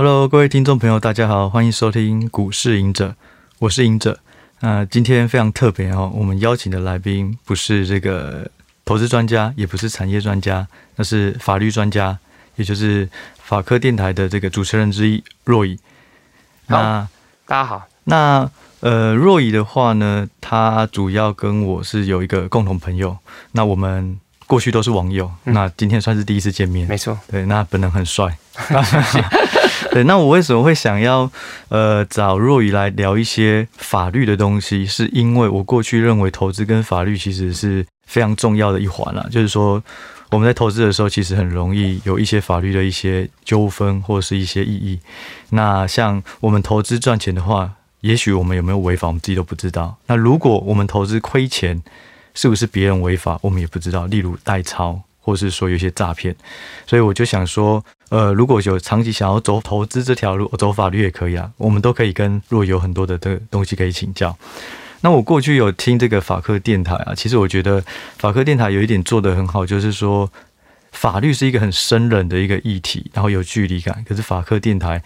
Hello，各位听众朋友，大家好，欢迎收听股市隐者，我是隐者。那、呃、今天非常特别哦，我们邀请的来宾不是这个投资专家，也不是产业专家，那是法律专家，也就是法科电台的这个主持人之一若乙。那大家好。那呃，若乙的话呢，他主要跟我是有一个共同朋友。那我们过去都是网友，嗯、那今天算是第一次见面。没错，对，那本人很帅。对，那我为什么会想要呃找若雨来聊一些法律的东西？是因为我过去认为投资跟法律其实是非常重要的一环啦。就是说我们在投资的时候，其实很容易有一些法律的一些纠纷或者是一些异议。那像我们投资赚钱的话，也许我们有没有违法，我们自己都不知道。那如果我们投资亏钱，是不是别人违法，我们也不知道。例如代抄。或是说有些诈骗，所以我就想说，呃，如果有长期想要走投资这条路，走法律也可以啊，我们都可以跟若有很多的这个东西可以请教。那我过去有听这个法科电台啊，其实我觉得法科电台有一点做得很好，就是说法律是一个很生冷的一个议题，然后有距离感。可是法科电台，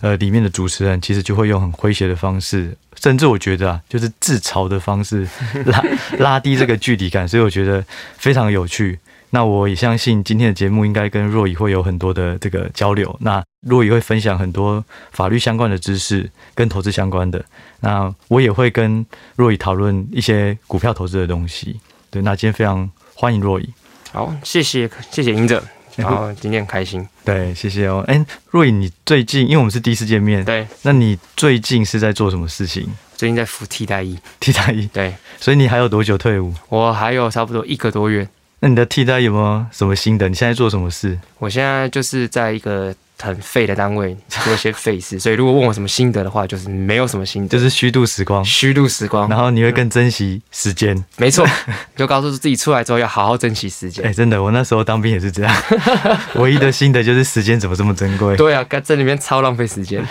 呃，里面的主持人其实就会用很诙谐的方式，甚至我觉得啊，就是自嘲的方式拉拉低这个距离感，所以我觉得非常有趣。那我也相信今天的节目应该跟若乙会有很多的这个交流。那若乙会分享很多法律相关的知识，跟投资相关的。那我也会跟若乙讨论一些股票投资的东西。对，那今天非常欢迎若乙。好，谢谢谢谢赢者，然后今天很开心。对，谢谢哦。哎，若乙，你最近因为我们是第一次见面，对，那你最近是在做什么事情？最近在服替代役。替代役。对，所以你还有多久退伍？我还有差不多一个多月。那你的替代有没有什么心得？你现在做什么事？我现在就是在一个很废的单位做一些废事，所以如果问我什么心得的话，就是没有什么心得，就是虚度时光，虚度时光。然后你会更珍惜时间，没错，就告诉自己出来之后要好好珍惜时间。哎、欸，真的，我那时候当兵也是这样，唯一的心得就是时间怎么这么珍贵。对啊，在里面超浪费时间。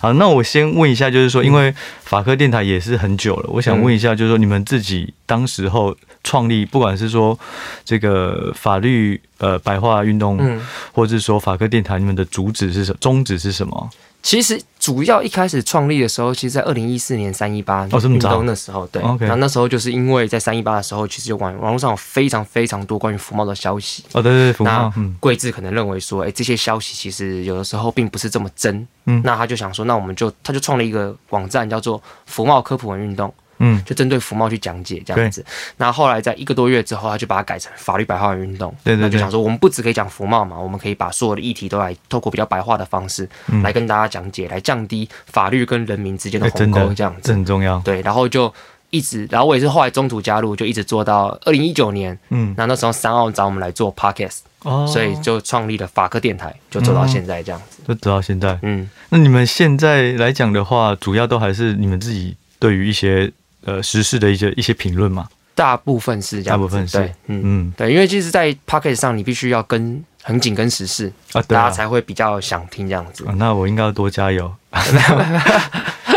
好，那我先问一下，就是说，因为法科电台也是很久了，我想问一下，就是说，你们自己当时候创立，不管是说这个法律呃白话运动，嗯，或者是说法科电台，你们的主旨是什么？宗旨是什么？其实主要一开始创立的时候，其实，在二零一四年三一八运动那时候，对，那、okay. 那时候就是因为在三一八的时候，其实有网网络上有非常非常多关于福茂的消息。哦，对对对，服贸。那桂志可能认为说，哎、欸，这些消息其实有的时候并不是这么真。嗯，那他就想说，那我们就他就创了一个网站，叫做福茂科普文运动。嗯，就针对服贸去讲解这样子。那后来在一个多月之后，他就把它改成法律白话文运动。对对对。那就想说，我们不只可以讲服贸嘛，我们可以把所有的议题都来透过比较白话的方式来跟大家讲解，来降低法律跟人民之间的鸿沟，这样子。这很重要。对，然后就一直，然后我也是后来中途加入，就一直做到二零一九年。嗯。那那时候三奥找我们来做 podcast，哦，所以就创立了法科电台，就做到现在这样子。就做到现在。嗯。那你们现在来讲的话，主要都还是你们自己对于一些。呃，时事的一些一些评论嘛，大部分是这样，大部分是，对，嗯嗯，对，因为其实，在 Podcast 上，你必须要跟很紧跟时事啊，大家才会比较想听这样子。啊，那我应该要多加油。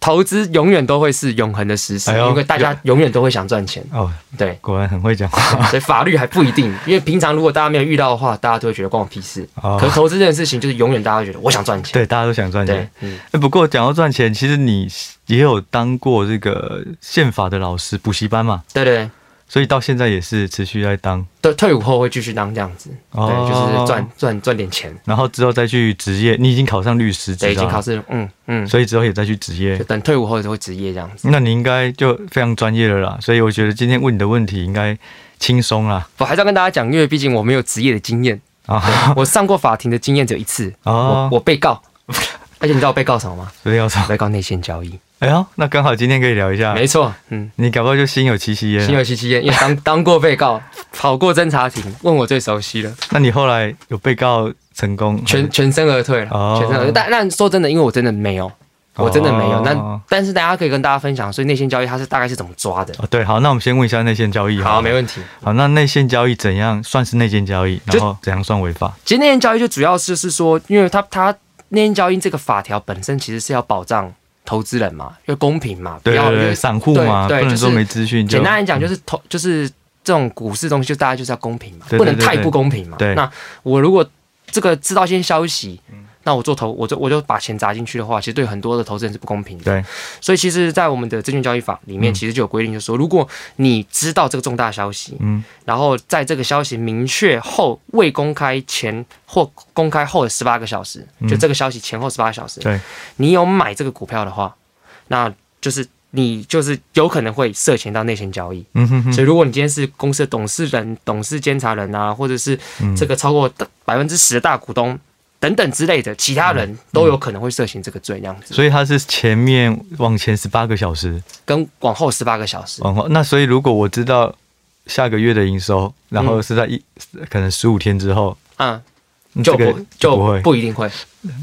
投资永远都会是永恒的实事，因为大家永远都会想赚钱。哦，对，果然很会讲话。所以法律还不一定，因为平常如果大家没有遇到的话，大家都会觉得关我屁事。哦，可是投资这件事情，就是永远大家都觉得我想赚钱。对，大家都想赚钱。嗯。不过讲到赚钱，其实你也有当过这个宪法的老师，补习班嘛？对对。所以到现在也是持续在当，对，退伍后会继续当这样子，哦、对，就是赚赚赚点钱，然后之后再去职业。你已经考上律师，对，已经考试，嗯嗯，所以之后也再去职业，等退伍后就会职业这样子。那你应该就非常专业了啦，所以我觉得今天问你的问题应该轻松啦。我还是要跟大家讲，因为毕竟我没有职业的经验啊，我上过法庭的经验只有一次，哦、我我被告，而且你知道我被告什么吗？被告什么？被告内线交易。哎呦，那刚好今天可以聊一下。没错，嗯，你搞不好就心有戚戚焉。心有戚戚焉，因为当 当过被告，跑过侦查庭，问我最熟悉了。那你后来有被告成功？全全身而退了。哦，全身而退。但但说真的，因为我真的没有，我真的没有。哦、那但是大家可以跟大家分享，所以内线交易它是大概是怎么抓的？哦，对，好，那我们先问一下内线交易好。好，没问题。好，那内线交易怎样算是内线交易？然后怎样算违法？其实内线交易就主要是是说，因为它它内线交易这个法条本身其实是要保障。投资人嘛，要公平嘛，对要散户嘛，对，就是说没资讯。简单来讲，就是投、嗯，就是这种股市东西，就大家就是要公平嘛，不能太不公平嘛。对，那我如果这个知道一些消息，那我做投，我就我就把钱砸进去的话，其实对很多的投资人是不公平的。对，所以其实，在我们的证券交易法里面，其实就有规定，就是说，如果你知道这个重大消息，嗯，然后在这个消息明确后未公开前或公开后的十八个小时，就这个消息前后十八个小时，对，你有买这个股票的话，那就是。你就是有可能会涉嫌到内线交易，嗯哼哼，所以如果你今天是公司的董事人、董事监察人啊，或者是这个超过百分之十的大股东等等之类的，其他人都有可能会涉嫌这个罪，这样子。所以他是前面往前十八个小时，跟往后十八个小时。往后，那所以如果我知道下个月的营收，然后是在一可能十五天之后，嗯。就不就不会不一定会，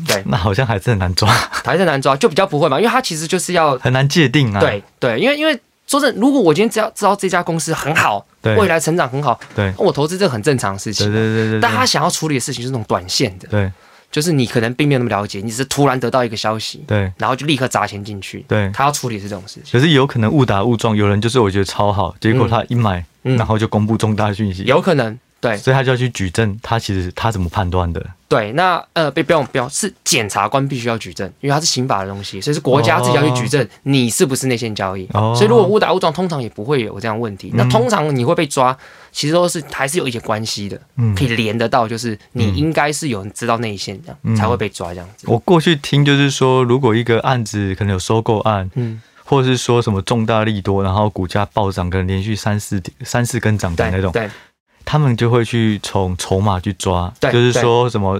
对，那好像还是很难抓，还是难抓，就比较不会嘛，因为他其实就是要很难界定啊。对对，因为因为说真的，如果我今天只要知道这家公司很好，未来成长很好，对，我投资这很正常的事情。对对对对。但他想要处理的事情是那种短线的，对，就是你可能并没有那么了解，你只是突然得到一个消息，对，然后就立刻砸钱进去，对，他要处理是这种事情。可是有可能误打误撞，有人就是我觉得超好，结果他一买，然后就公布重大讯息，有可能。对，所以他就要去举证，他其实他怎么判断的？对，那呃，不用不用，是检察官必须要举证，因为它是刑法的东西，所以是国家自己要去举证你是不是内线交易。哦，所以如果误打误撞，通常也不会有这样问题。那通常你会被抓，其实都是还是有一些关系的，嗯，可以连得到，就是你应该是有人知道内线这样才会被抓这样子。我过去听就是说，如果一个案子可能有收购案，嗯，或者是说什么重大利多，然后股价暴涨，可能连续三四三四根涨停那种，对。他们就会去从筹码去抓，就是说什么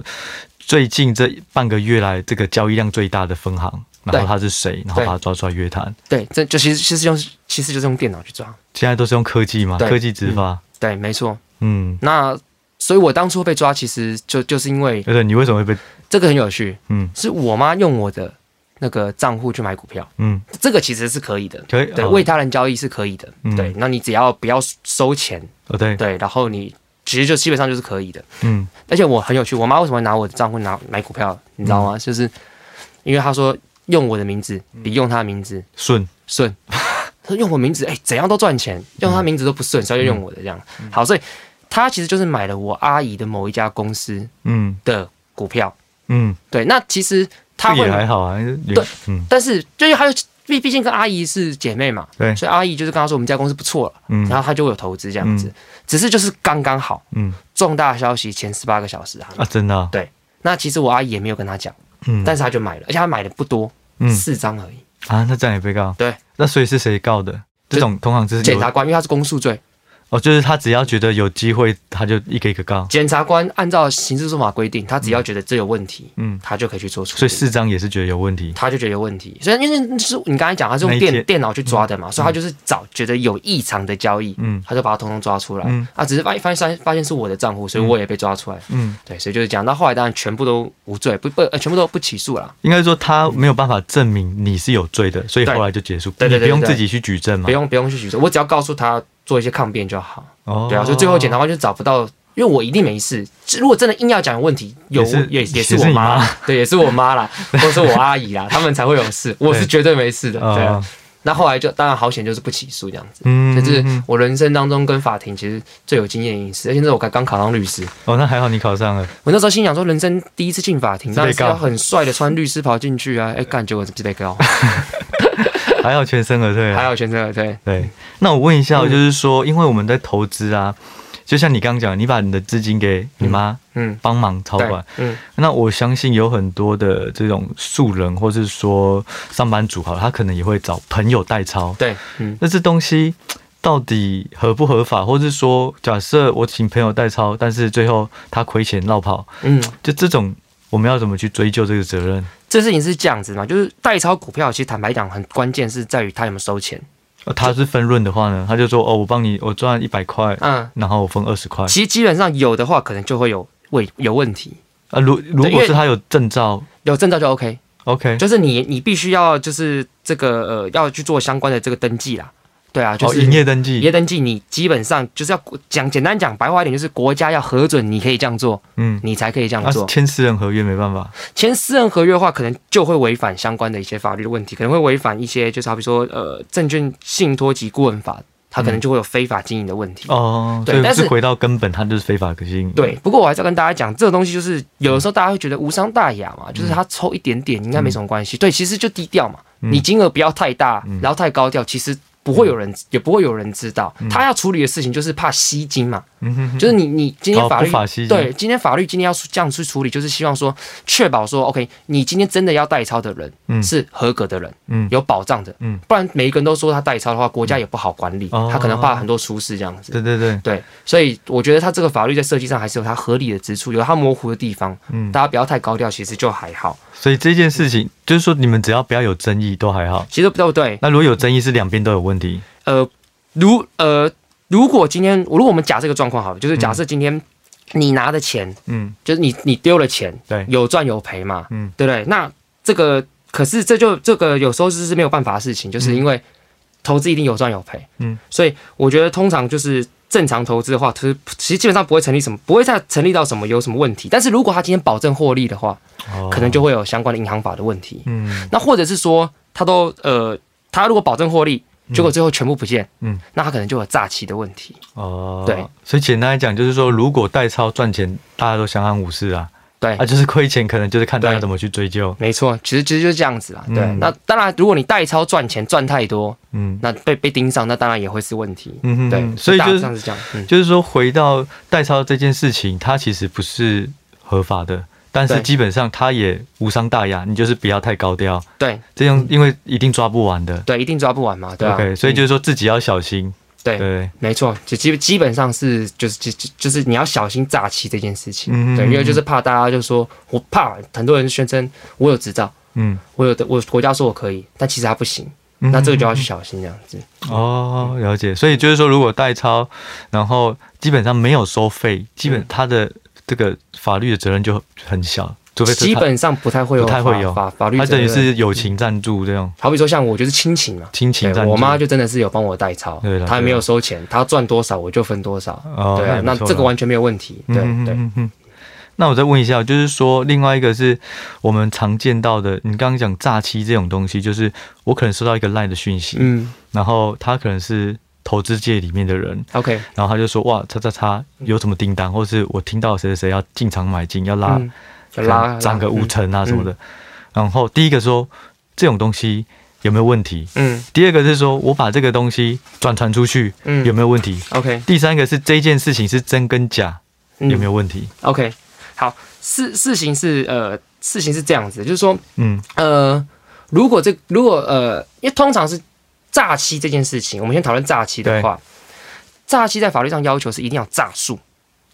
最近这半个月来这个交易量最大的分行，然后他是谁，然后把他抓出来约谈。对，这就其实其实用其实就是用电脑去抓。现在都是用科技嘛，科技执法。对，没错。嗯，那所以我当初被抓，其实就就是因为，对，你为什么会被？这个很有趣。嗯，是我妈用我的。那个账户去买股票，嗯，这个其实是可以的，可以对，为他人交易是可以的，对，那你只要不要收钱，对。对，然后你其实就基本上就是可以的，嗯，而且我很有趣，我妈为什么会拿我的账户拿买股票，你知道吗？就是因为她说用我的名字比用她的名字顺。顺，她用我名字，哎，怎样都赚钱，用她名字都不顺，所以就用我的这样，好，所以她其实就是买了我阿姨的某一家公司，嗯。的股票，嗯，对，那其实。她会也还好啊，对，嗯，但是就是还有，毕毕竟跟阿姨是姐妹嘛，对，所以阿姨就是跟他说我们家公司不错了，嗯，然后他就会有投资这样子，只是就是刚刚好，嗯，重大消息前十八个小时啊，啊，真的，对，那其实我阿姨也没有跟他讲，嗯，但是他就买了，而且他买的不多，嗯，四张而已，啊，那这样也被告，对，那所以是谁告的？这种同行就是检察官，因为他是公诉罪。哦，就是他只要觉得有机会，他就一个一个告。检察官按照刑事诉讼法规定，他只要觉得这有问题，嗯，他就可以去做处理。所以四张也是觉得有问题，他就觉得有问题。所以因为是你刚才讲，他是用电电脑去抓的嘛，所以他就是找觉得有异常的交易，嗯，他就把它通通抓出来。嗯，啊，只是发发现发现是我的账户，所以我也被抓出来。嗯，对，所以就是讲到后来，当然全部都无罪，不不，全部都不起诉了。应该说他没有办法证明你是有罪的，所以后来就结束。对对对，不用自己去举证嘛，不用不用去举证，我只要告诉他。做一些抗辩就好，对啊，所以最后检察官就找不到，因为我一定没事。如果真的硬要讲问题，有也也是我妈，对，也是我妈啦，或者是我阿姨啦，他们才会有事。我是绝对没事的。对啊，那后来就当然好险，就是不起诉这样子。嗯，这是我人生当中跟法庭其实最有经验的一次，而且那时候我刚刚考上律师。哦，那还好你考上了。我那时候心想说，人生第一次进法庭，当然是要很帅的穿律师袍进去啊！哎，干结果是被告。还好全身而退，还好全身而退。对，那我问一下，就是说，因为我们在投资啊，就像你刚刚讲，你把你的资金给你妈，嗯，帮忙操管，嗯，那我相信有很多的这种素人，或是说上班族，好，他可能也会找朋友代操，对，嗯，那这东西到底合不合法，或是说，假设我请朋友代操，但是最后他亏钱落跑，嗯，就这种，我们要怎么去追究这个责任？这事情是这样子嘛，就是代操股票，其实坦白讲，很关键是在于他有没有收钱。呃，他是分润的话呢，他就说哦，我帮你，我赚一百块，嗯，然后我分二十块。其实基本上有的话，可能就会有问有问题。啊，如如果是他有证照，有证照就 OK，OK，Okay 就是你你必须要就是这个呃要去做相关的这个登记啦。对啊，就是营业登记，营业登记，你基本上就是要讲简单讲白话一点，就是国家要核准你可以这样做，嗯，你才可以这样做。签私人合约没办法，签私人合约的话，可能就会违反相关的一些法律的问题，可能会违反一些，就是好比说，呃，证券信托及顾问法他可能就会有非法经营的问题。哦，对，但是回到根本，它就是非法经营。对，不过我还是要跟大家讲，这个东西就是有的时候大家会觉得无伤大雅嘛，就是他抽一点点应该没什么关系。对，其实就低调嘛，你金额不要太大，然后太高调，其实。不会有人，也不会有人知道。他要处理的事情就是怕吸金嘛，就是你你今天法律对今天法律今天要这样去处理，就是希望说确保说 OK，你今天真的要代抄的人是合格的人，有保障的，不然每一个人都说他代抄的话，国家也不好管理，他可能怕很多出事这样子。对对对。对，所以我觉得他这个法律在设计上还是有它合理的之处，有它模糊的地方，大家不要太高调，其实就还好。所以这件事情就是说，你们只要不要有争议都还好。其实都对。那如果有争议，是两边都有问题。呃，如呃，如果今天，如果我们假设一个状况好了，就是假设今天你拿的钱，嗯，就是你你丢了钱，对，有赚有赔嘛，嗯，对不对？那这个可是这就这个有时候是没有办法的事情，就是因为投资一定有赚有赔，嗯，所以我觉得通常就是。正常投资的话，其实其实基本上不会成立什么，不会再成立到什么有什么问题。但是如果他今天保证获利的话，哦、可能就会有相关的银行法的问题。嗯，那或者是说他都呃，他如果保证获利，结果最后全部不见，嗯，那他可能就有诈欺的问题。哦，对，所以简单来讲，就是说如果代操赚钱，大家都相安无事啊。对，啊，就是亏钱，可能就是看大家怎么去追究。没错，其实其实就是这样子啦。对，嗯、那当然，如果你代操赚钱赚太多，嗯，那被被盯上，那当然也会是问题。嗯哼，对，所以就是这样子讲，嗯、就是说回到代操这件事情，它其实不是合法的，但是基本上它也无伤大雅，你就是不要太高调。对，这样因为一定抓不完的。对，一定抓不完嘛。对、啊、OK，所以就是说自己要小心。对，对。没错，就基基本上是就是就就是你要小心诈欺这件事情，嗯、对，因为就是怕大家就说我怕很多人宣称我有执照，嗯，我有的我国家说我可以，但其实他不行，嗯、那这个就要去小心这样子。哦，了解，所以就是说如果代抄，然后基本上没有收费，基本他的这个法律的责任就很小。基本上不太会有，不太会有法法律。它等于是友情赞助这样。好比说像我就是亲情嘛，亲情赞助。我妈就真的是有帮我代操，她也没有收钱，她赚多少我就分多少。对啊，那这个完全没有问题。对对。那我再问一下，就是说另外一个是我们常见到的，你刚刚讲诈欺这种东西，就是我可能收到一个 LINE 的讯息，嗯，然后他可能是投资界里面的人，OK，然后他就说哇，叉叉叉有什么订单，或是我听到谁谁谁要进场买进，要拉。拉涨个五成啊什么的，然后第一个说这种东西有没有问题？嗯，第二个是说我把这个东西转传出去，嗯，有没有问题？OK，第三个是这件事情是真跟假，有没有问题？OK，好，事事情是呃，事情是这样子，就是说，嗯。呃，如果这如果呃，因为通常是诈欺这件事情，我们先讨论诈欺的话，诈欺在法律上要求是一定要诈术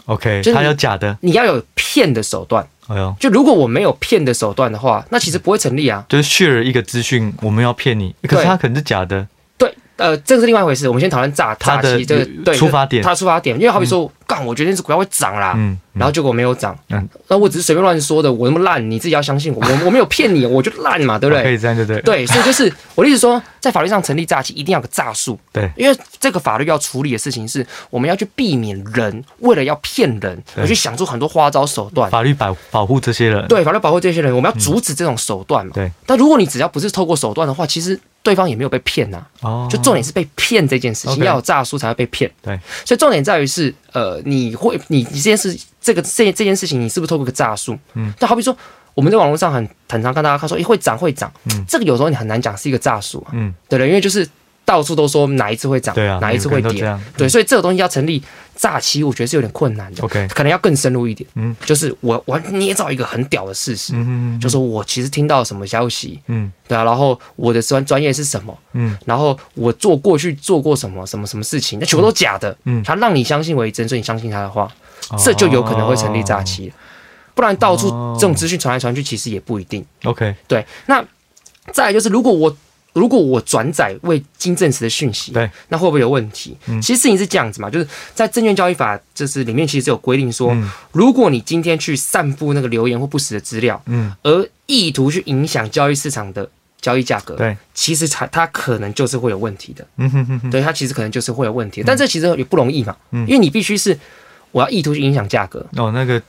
，OK，就是他有假的，你要有骗的手段。哎呦，就如果我没有骗的手段的话，那其实不会成立啊。就是 share 一个资讯，我们要骗你，可是他可能是假的。对，呃，这个是另外一回事。我们先讨论诈诈欺这个对出发点，他出发点，因为好比说。干，我觉得这股票会涨啦，嗯，然后结果没有涨，嗯，那我只是随便乱说的，我那么烂，你自己要相信我，我我没有骗你，我就烂嘛，对不对？可以这样，对对对，所以就是我的意思说，在法律上成立诈欺，一定要有个诈术，对，因为这个法律要处理的事情是，我们要去避免人为了要骗人而去想出很多花招手段，法律保保护这些人，对，法律保护这些人，我们要阻止这种手段嘛，对。但如果你只要不是透过手段的话，其实对方也没有被骗呐，哦，就重点是被骗这件事情，要有诈术才会被骗，对，所以重点在于是，呃，你会。你你这件事，这个这这件事情，你是不是透过个诈术？嗯，就好比说，我们在网络上很很常看大家看说，诶、欸，会涨会涨，嗯，这个有时候你很难讲是一个诈术啊，嗯，对的，因为就是到处都说哪一次会涨，对啊，哪一次会跌，嗯、对，所以这个东西要成立诈欺，我觉得是有点困难的，OK，可能要更深入一点，嗯，就是我我捏造一个很屌的事实，嗯，就说我其实听到什么消息，嗯，对啊，然后我的专专业是什么，嗯，然后我做过去做过什么什么什么事情，那全部都假的，嗯，他让你相信为真，所以你相信他的话。这就有可能会成立诈欺，不然到处这种资讯传来传去，其实也不一定。OK，对。那再来就是，如果我如果我转载未经证实的讯息，对，那会不会有问题？其实事情是这样子嘛，就是在证券交易法就是里面其实有规定说，如果你今天去散布那个留言或不实的资料，嗯，而意图去影响交易市场的交易价格，对，其实它它可能就是会有问题的。嗯哼哼哼，对，它其实可能就是会有问题，但这其实也不容易嘛，因为你必须是。我要意图去影响价格。哦，那个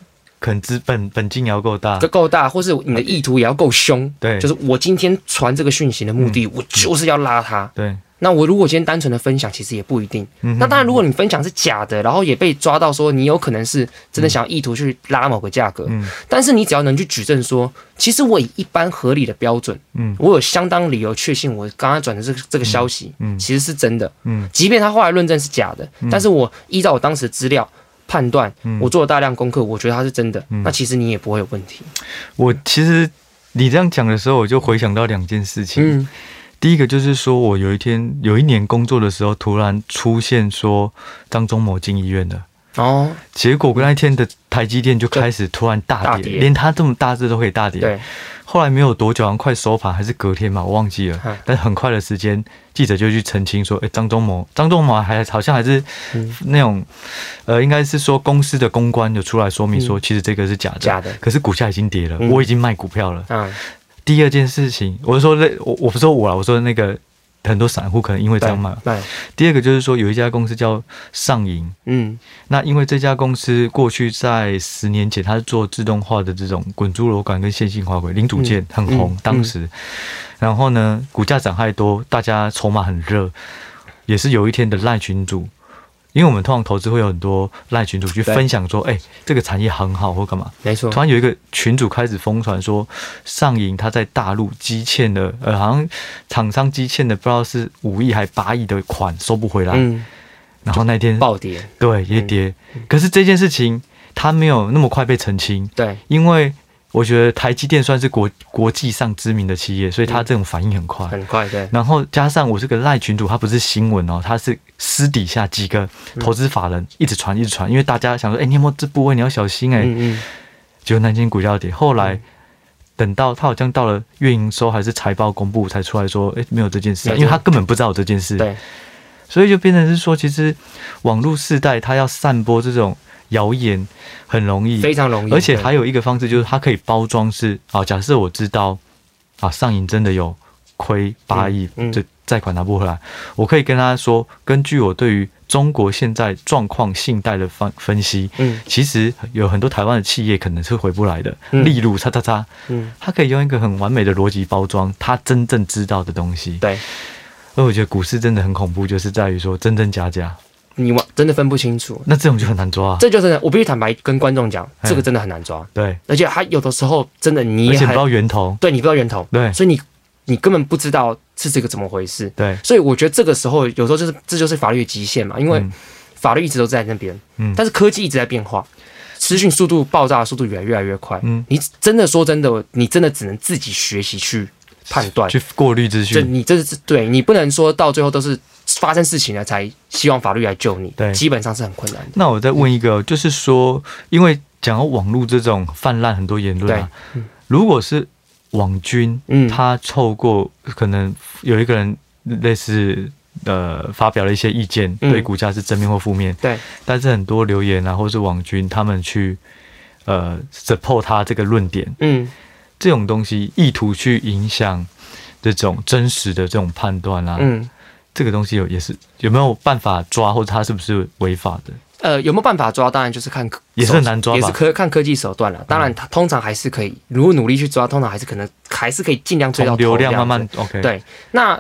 可能资本本金也要够大，够大，或是你的意图也要够凶。对，就是我今天传这个讯息的目的，嗯、我就是要拉他。对，那我如果今天单纯的分享，其实也不一定。嗯、那当然，如果你分享是假的，然后也被抓到说你有可能是真的想要意图去拉某个价格，嗯，但是你只要能去举证说，其实我以一般合理的标准，嗯，我有相当理由确信我刚刚转的这个这个消息，嗯，其实是真的，嗯，即便他后来论证是假的，嗯、但是我依照我当时的资料判断，嗯、我做了大量功课，我觉得它是真的，嗯、那其实你也不会有问题。我其实你这样讲的时候，我就回想到两件事情，嗯。第一个就是说，我有一天有一年工作的时候，突然出现说张忠谋进医院了哦，结果那一天的台积电就开始突然大跌，连他这么大字都可以大跌。对，后来没有多久，好像快收盘还是隔天嘛，我忘记了。但很快的时间，记者就去澄清说，哎，张忠谋，张忠谋还好像还是那种，呃，应该是说公司的公关有出来说明说，其实这个是假的，假的。可是股价已经跌了，我已经卖股票了。嗯。第二件事情，我是说那我我不说我了，我说那个很多散户可能因为这样卖。对。第二个就是说，有一家公司叫上银，嗯，那因为这家公司过去在十年前，它是做自动化的这种滚珠螺杆跟线性滑轨零组件很红，嗯、当时，然后呢，股价涨太多，大家筹码很热，也是有一天的烂群组。因为我们通常投资会有很多赖群主去分享说，哎这个产业很好或干嘛？没错。突然有一个群主开始疯传说，上银他在大陆积欠的，呃，好像厂商积欠的不知道是五亿还八亿的款收不回来。嗯。然后那天暴跌，对，也跌。嗯、可是这件事情他没有那么快被澄清。对。因为。我觉得台积电算是国国际上知名的企业，所以它这种反应很快，很快，对。然后加上我这个赖群主，他不是新闻哦，他是私底下几个投资法人一直传一直传，因为大家想说，哎，你有没有这部位？你要小心哎。嗯嗯。结果南京股价跌，后来等到他好像到了月营收还是财报公布才出来说，哎，没有这件事，因为他根本不知道有这件事。对。所以就变成是说，其实网络世代他要散播这种。谣言很容易，非常容易，而且还有一个方式就是它可以包装是啊，假设我知道啊，上银真的有亏八亿，这贷款拿不回来，我可以跟他说，根据我对于中国现在状况信贷的分分析，嗯，其实有很多台湾的企业可能是回不来的，例如叉叉叉，嗯，他可以用一个很完美的逻辑包装他真正知道的东西，对，而我觉得股市真的很恐怖，就是在于说真真假假。你完真的分不清楚，那这种就很难抓啊。这就是我必须坦白跟观众讲，这个真的很难抓。对，而且还有的时候真的你也不知道源头，对，你不知道源头，对，所以你你根本不知道是这个怎么回事。对，所以我觉得这个时候有时候就是这就是法律的极限嘛，因为法律一直都在那边，嗯，但是科技一直在变化，资讯速度爆炸的速度越来越来越快，嗯，你真的说真的，你真的只能自己学习去判断，去过滤资讯。你这是对你不能说到最后都是。发生事情了才希望法律来救你，对，基本上是很困难的。那我再问一个，就是说，因为讲到网络这种泛滥很多言论啊，如果是网军，嗯，他透过可能有一个人类似呃发表了一些意见，对股价是正面或负面，对，但是很多留言啊，或是网军他们去呃 support 他这个论点，嗯，这种东西意图去影响这种真实的这种判断啊，嗯。这个东西有也是有没有办法抓，或者它是不是违法的？呃，有没有办法抓？当然就是看也是很难抓，也是科看科技手段了。当然，它通常还是可以，如果努力去抓，通常还是可能还是可以尽量追到流量，慢慢 OK。对，那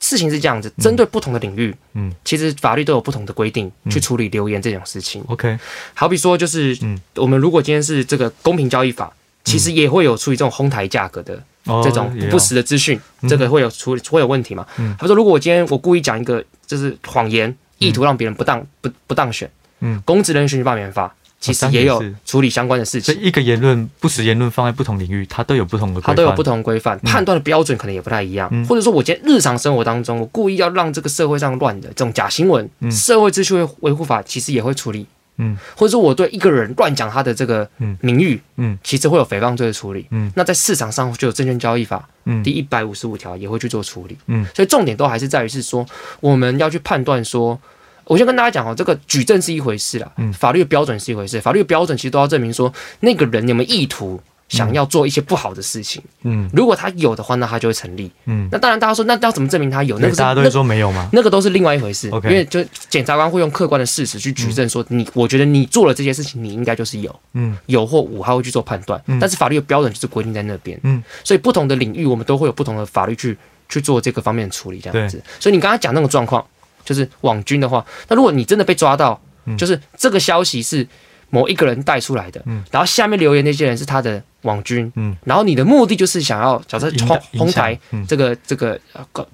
事情是这样子，针对不同的领域，嗯，其实法律都有不同的规定去处理留言这种事情。OK，好比说就是，嗯，我们如果今天是这个公平交易法，其实也会有处理这种哄抬价格的。这种不实的资讯，这个会有处理会有问题嘛？他说，如果我今天我故意讲一个就是谎言，意图让别人不当不不当选，嗯，公职人员选举罢免法其实也有处理相关的事情。这一个言论不实言论放在不同领域，它都有不同的，它都有不同规范，判断的标准可能也不太一样。或者说，我今天日常生活当中，我故意要让这个社会上乱的这种假新闻，社会秩序维护法其实也会处理。嗯，或者说我对一个人乱讲他的这个名誉，嗯，其实会有诽谤罪的处理，嗯，那在市场上就有证券交易法，嗯，第一百五十五条也会去做处理，嗯，所以重点都还是在于是说，我们要去判断说，我先跟大家讲哦，这个举证是一回事啦，嗯，法律的标准是一回事，法律的标准其实都要证明说那个人有没有意图。想要做一些不好的事情，嗯，如果他有的话，那他就会成立，嗯，那当然大家说，那要怎么证明他有？那个大家都会说没有吗？那个都是另外一回事，Okay. 因为就检察官会用客观的事实去举证说你，我觉得你做了这些事情，你应该就是有，嗯，有或无，他会去做判断，嗯，但是法律的标准就是规定在那边，嗯，所以不同的领域我们都会有不同的法律去去做这个方面的处理，这样子。所以你刚才讲那个状况，就是网军的话，那如果你真的被抓到，就是这个消息是某一个人带出来的，然后下面留言那些人是他的。网军，嗯，然后你的目的就是想要假设哄哄抬这个这个，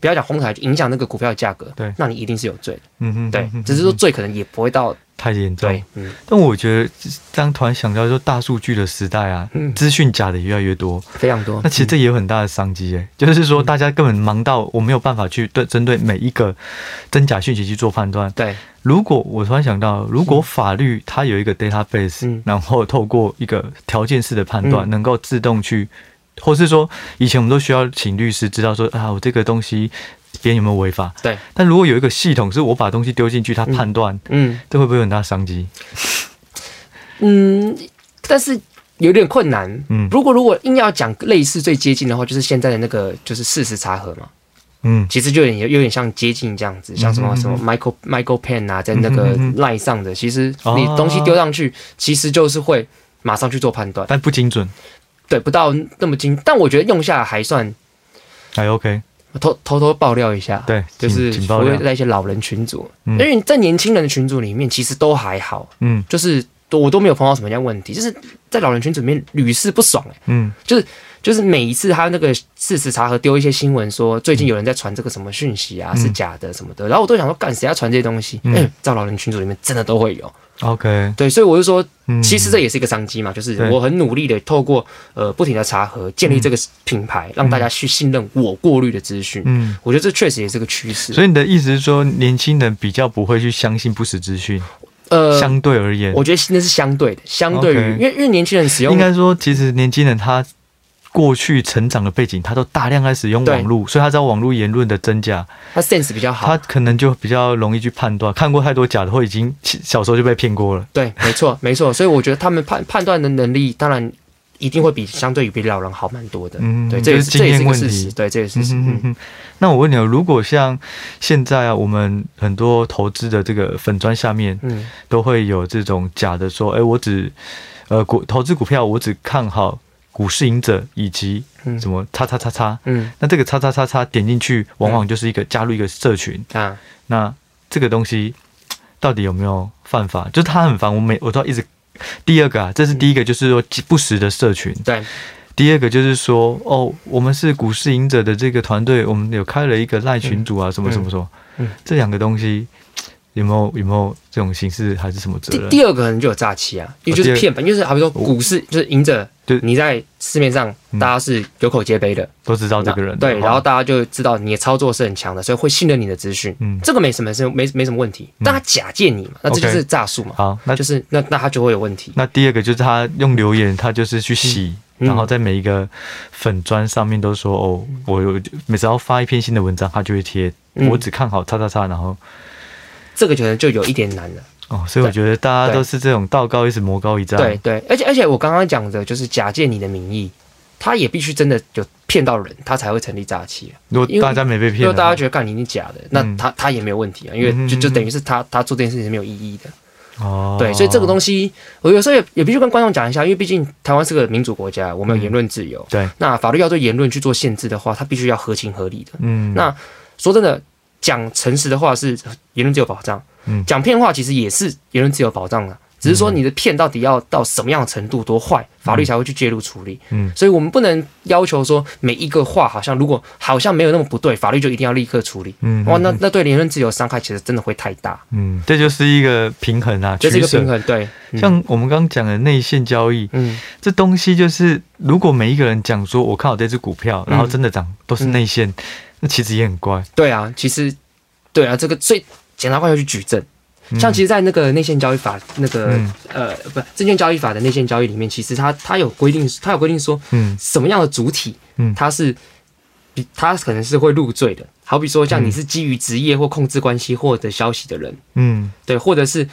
不要讲哄抬，影响那个股票的价格，对，那你一定是有罪的，嗯哼，对，只是说罪可能也不会到太严重，嗯。但我觉得，当突然想到说，大数据的时代啊，资讯假的也越来越多，非常多。那其实这也有很大的商机，哎，就是说大家根本忙到我没有办法去对针对每一个真假讯息去做判断，对。如果我突然想到，如果法律它有一个 database，、嗯、然后透过一个条件式的判断，能够自动去，或是说以前我们都需要请律师知道说啊，我这个东西别人有没有违法？对。但如果有一个系统是我把东西丢进去，它判断，嗯，这会不会有很大商机？嗯，但是有点困难。嗯，如果如果硬要讲类似最接近的话，就是现在的那个就是事实查核嘛。嗯，其实就有点有点像接近这样子，像什么什么 Michael Michael Penn 啊，在那个 line 上的，其实你东西丢上去，其实就是会马上去做判断，但不精准，对，不到那么精，但我觉得用下来还算还 OK。偷偷偷爆料一下，对，就是我会在一些老人群组，因为在年轻人的群组里面，其实都还好，嗯，就是我都没有碰到什么样问题，就是在老人群组里面屡试不爽，哎，嗯，就是。就是每一次他那个事实查核丢一些新闻说最近有人在传这个什么讯息啊，是假的什么的，然后我都想说干谁要传这些东西？嗯，在老人群组里面真的都会有。OK，对，所以我就说，其实这也是一个商机嘛，就是我很努力的透过呃不停的查核建立这个品牌，让大家去信任我过滤的资讯。嗯，我觉得这确实也是个趋势。所以你的意思是说，年轻人比较不会去相信不实资讯？呃，相对而言，我觉得那是相对的，相对于因为因为年轻人使用，应该说其实年轻人他。过去成长的背景，他都大量在使用网络，所以他知道网络言论的真假，他 sense 比较好，他可能就比较容易去判断。看过太多假的，或已经小时候就被骗过了。对，没错，没错。所以我觉得他们判判断的能力，当然一定会比相对于比老人好蛮多的。嗯，对，这也是经验问题。对，这也是事实。嗯嗯。那我问你，如果像现在啊，我们很多投资的这个粉砖下面，嗯，都会有这种假的说，哎，我只呃股投资股票，我只看好。股市赢者以及什么叉叉叉叉，嗯，那这个叉叉叉叉点进去，往往就是一个加入一个社群啊。那这个东西到底有没有犯法？就是他很烦，我每我都要一直。第二个啊，这是第一个，就是说不实的社群。对。第二个就是说，哦，我们是股市赢者的这个团队，我们有开了一个赖群组啊，什么什么什么。嗯。这两个东西。有没有有没有这种形式还是什么责任？第第二个可能就有诈欺啊，因为就是骗本，就是好比说股市就是赢者，就你在市面上大家是有口皆碑的，都知道这个人，对，然后大家就知道你的操作是很强的，所以会信任你的资讯，嗯，这个没什么是没没什么问题，但他假借你嘛，那这就是诈术嘛，好，那就是那那他就会有问题。那第二个就是他用留言，他就是去洗，然后在每一个粉砖上面都说哦，我有每次要发一篇新的文章，他就会贴，我只看好叉叉叉，然后。这个可能就有一点难了哦，所以我觉得大家都是这种道高一尺，魔高一丈。对对，而且而且我刚刚讲的就是假借你的名义，他也必须真的有骗到人，他才会成立诈欺。如果大家没被骗，如果大家觉得干你你假的，那他他也没有问题啊，因为就就等于是他他做这件事情是没有意义的。哦，对，所以这个东西我有时候也也必须跟观众讲一下，因为毕竟台湾是个民主国家，我们有言论自由。对，那法律要对言论去做限制的话，它必须要合情合理的。嗯，那说真的。讲诚实的话是言论自由保障，嗯，讲骗话其实也是言论自由保障的，只是说你的骗到底要到什么样的程度多坏，法律才会去介入处理，嗯，所以我们不能要求说每一个话好像如果好像没有那么不对，法律就一定要立刻处理，嗯，哇，那那对言论自由伤害其实真的会太大，嗯，这就是一个平衡啊，这是一个平衡，对，像我们刚刚讲的内线交易，嗯，这东西就是如果每一个人讲说我看好这只股票，然后真的涨都是内线。那其实也很怪，对啊，其实，对啊，这个所以检察官要去举证，像其实，在那个内线交易法那个、嗯、呃，不，证券交易法的内线交易里面，其实它它有规定，它有规定说，嗯，什么样的主体，嗯，它是比它可能是会入罪的，好比说像你是基于职业或控制关系获得消息的人，嗯，对，或者是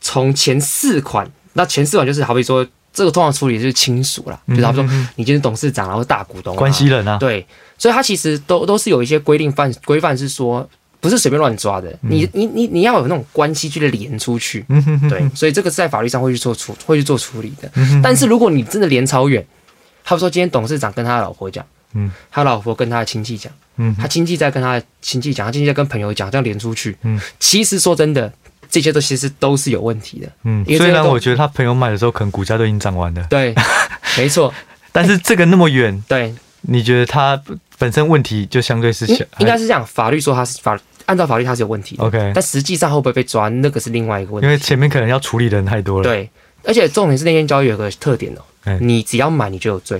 从前四款，那前四款就是好比说。这个通常处理就是亲属啦，就是他说你今天董事长，然后大股东，关系人啊，对，所以他其实都都是有一些规定范规范，是说不是随便乱抓的，你你你你要有那种关系去连出去，对，所以这个是在法律上会去做处会去做处理的。但是如果你真的连超远，他说今天董事长跟他的老婆讲，嗯，他老婆跟他的亲戚讲，嗯，他亲戚在跟他的亲戚讲，他亲戚在跟朋友讲，这样连出去，嗯，其实说真的，这些都其实都是有问题的，嗯，虽然我觉得他朋友买的时候可能股价都已经涨完了，对，没错，但是这个那么远，对，你觉得他本身问题就相对是小，应该是这样，法律说他是法，按照法律它是有问题的，OK，但实际上会不会被抓，那个是另外一个问题，因为前面可能要处理的人太多了，对，而且重点是那间交易有个特点哦。你只要买，你就有罪；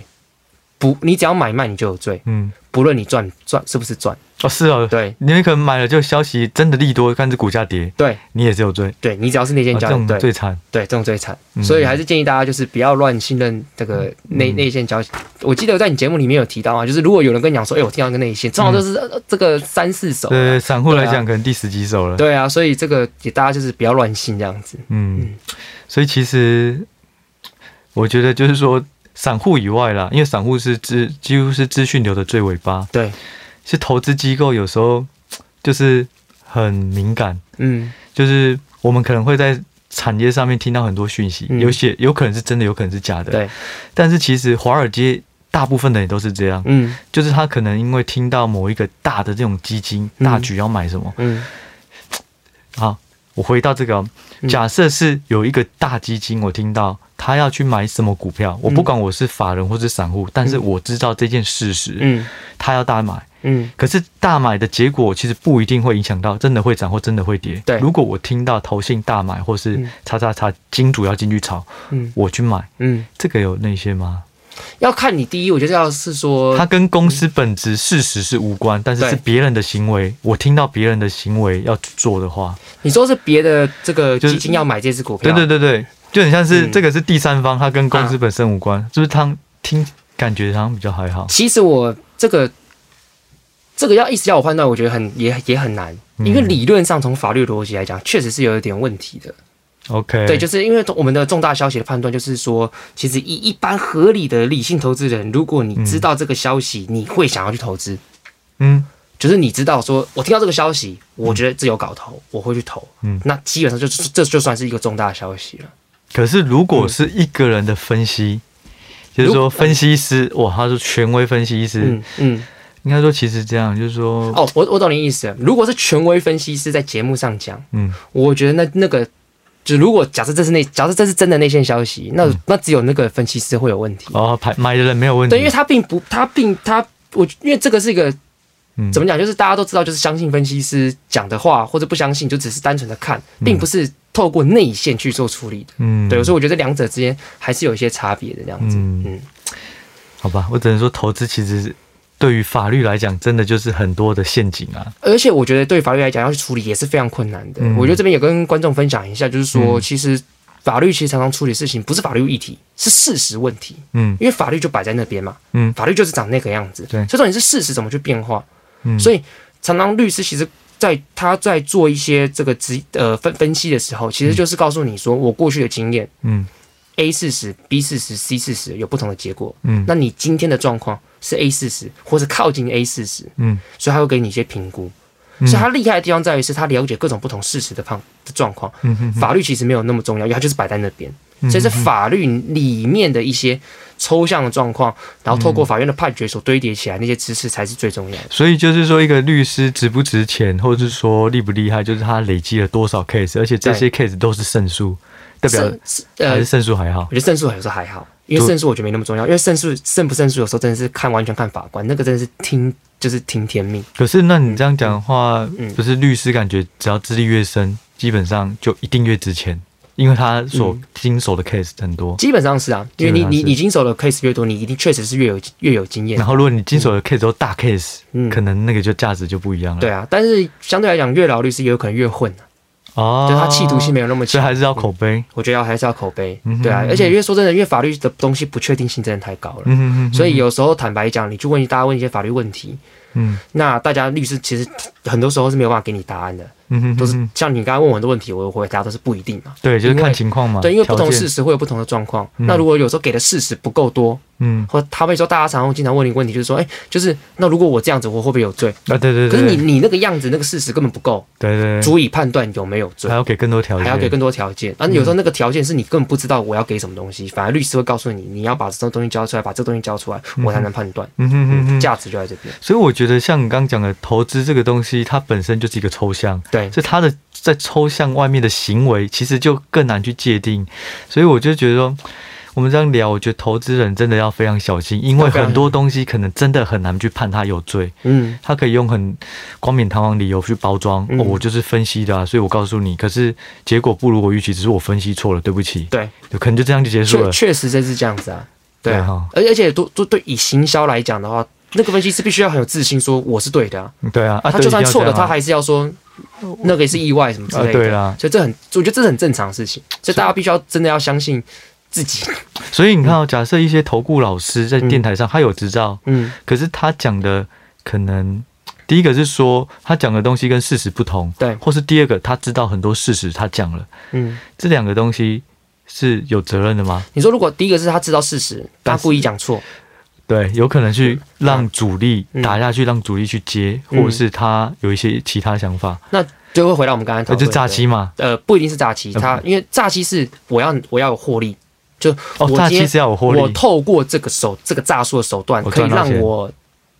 不，你只要买卖，你就有罪。嗯，不论你赚赚是不是赚哦，是哦，对，你可能买了就消息真的利多，但是股价跌，对你也是有罪。对，你只要是内线交易，对，最惨，对，这种最惨。所以还是建议大家就是不要乱信任这个内内线交易。我记得在你节目里面有提到啊，就是如果有人跟你讲说，哎，我听到一个内线，正好就是这个三四手，对，散户来讲可能第十几手了。对啊，所以这个也大家就是不要乱信这样子。嗯，所以其实我觉得就是说。散户以外啦，因为散户是资几乎是资讯流的最尾巴。对，是投资机构有时候就是很敏感。嗯，就是我们可能会在产业上面听到很多讯息，嗯、有些有可能是真的，有可能是假的。对，但是其实华尔街大部分的人都是这样。嗯，就是他可能因为听到某一个大的这种基金大举要买什么。嗯，好，我回到这个，假设是有一个大基金，我听到。他要去买什么股票？我不管我是法人或是散户，但是我知道这件事实。嗯，他要大买。嗯，可是大买的结果其实不一定会影响到真的会涨或真的会跌。对，如果我听到投信大买或是叉叉叉金主要进去炒，嗯，我去买，嗯，这个有那些吗？要看你第一，我觉得要是说，他跟公司本质事实是无关，但是是别人的行为。我听到别人的行为要做的话，你说是别的这个基金要买这支股票？对对对对。就很像是这个是第三方，它跟公司本身无关，就是他听感觉好像比较还好。其实我这个这个要一直要我判断，我觉得很也也很难，因为理论上从法律逻辑来讲，确实是有一点问题的。OK，对，就是因为我们的重大消息的判断，就是说，其实以一般合理的理性投资人，如果你知道这个消息，你会想要去投资。嗯，就是你知道说，我听到这个消息，我觉得这有搞头，我会去投。嗯，那基本上就是这就算是一个重大消息了。可是，如果是一个人的分析，嗯、就是说分析师，嗯、哇，他是权威分析师，嗯嗯，应该说其实这样，就是说，哦，我我懂你意思。如果是权威分析师在节目上讲，嗯，我觉得那那个，就如果假设这是内，假设这是真的内线消息，那、嗯、那只有那个分析师会有问题。哦，买买的人没有问题，对，因为他并不，他并他，我因为这个是一个。怎么讲？就是大家都知道，就是相信分析师讲的话，或者不相信，就只是单纯的看，并不是透过内线去做处理的。嗯，对，所以我觉得两者之间还是有一些差别的这样子。嗯，嗯好吧，我只能说，投资其实对于法律来讲，真的就是很多的陷阱啊。而且我觉得，对法律来讲，要去处理也是非常困难的。嗯、我觉得这边也跟观众分享一下，就是说，嗯、其实法律其实常常处理事情不是法律议题，是事实问题。嗯，因为法律就摆在那边嘛。嗯，法律就是长那个样子。对，所以说你是事实怎么去变化？嗯，所以常常律师其实在他在做一些这个职呃分分析的时候，其实就是告诉你说，我过去的经验，嗯，A 四十、B 四十、C 四十有不同的结果，嗯，那你今天的状况是 A 四十，或是靠近 A 四十，嗯，所以他会给你一些评估。所以他厉害的地方在于是他了解各种不同事实的况的状况。嗯哼，法律其实没有那么重要，因为它就是摆在那边。所以是法律里面的一些抽象的状况，然后透过法院的判决所堆叠起来那些知识才是最重要的。所以就是说，一个律师值不值钱，或者是说厉不厉害，就是他累积了多少 case，而且这些 case 都是胜诉，代表还是胜诉还好。我觉得胜诉有时候还好，因为胜诉我觉得没那么重要，因为胜诉胜不胜诉有时候真的是看完全看法官，那个真的是听就是听天命。可是那你这样讲的话，不是律师感觉只要资历越深，基本上就一定越值钱。因为他所经手的 case 很多，基本上是啊，因为你你你经手的 case 越多，你一定确实是越有越有经验。然后如果你经手的 case 都大 case，嗯，可能那个就价值就不一样了。对啊，但是相对来讲，越老律师也有可能越混哦，就他企图心没有那么强，所以还是要口碑。我觉得要还是要口碑，对啊。而且因为说真的，因为法律的东西不确定性真的太高了，嗯嗯嗯。所以有时候坦白讲，你去问大家问一些法律问题，嗯，那大家律师其实很多时候是没有办法给你答案的。嗯哼，都是像你刚刚问我的问题，我回答都是不一定嘛。对，就是看情况嘛。对，因为不同事实会有不同的状况。那如果有时候给的事实不够多，嗯，或他会说大家常常经常问你问题，就是说，哎，就是那如果我这样子，我会不会有罪？啊，对对对。可是你你那个样子，那个事实根本不够，对对，足以判断有没有罪。还要给更多条件，还要给更多条件。啊，有时候那个条件是你根本不知道我要给什么东西，反而律师会告诉你，你要把这东西交出来，把这东西交出来，我才能判断。嗯哼哼，价值就在这边。所以我觉得像你刚刚讲的投资这个东西，它本身就是一个抽象，对，是它的。在抽象外面的行为，其实就更难去界定，所以我就觉得说，我们这样聊，我觉得投资人真的要非常小心，因为很多东西可能真的很难去判他有罪。嗯，他可以用很冠冕堂皇理由去包装，哦，我就是分析的啊，所以我告诉你，可是结果不如我预期，只是我分析错了，对不起。对，可能就这样就结束了。确实这是这样子啊，对啊，而而且都都对，以行销来讲的话，那个分析师必须要很有自信，说我是对的啊。对啊，他就算错了，他还是要说。那个也是意外什么之类的，对啊，所以这很，我觉得这是很正常的事情，所以大家必须要真的要相信自己。所以你看哦，假设一些投顾老师在电台上，他有执照，嗯，可是他讲的可能第一个是说他讲的东西跟事实不同，对，或是第二个他知道很多事实，他讲了，嗯，这两个东西是有责任的吗？你说如果第一个是他知道事实，他故意讲错。对，有可能去让主力打下去，让主力去接，或者是他有一些其他想法，那就会回到我们刚才讨论，就诈欺嘛？呃，不一定是诈欺，他因为诈欺是我要我要有获利，就哦，诈欺是要有获利，我透过这个手这个诈术的手段，可以让我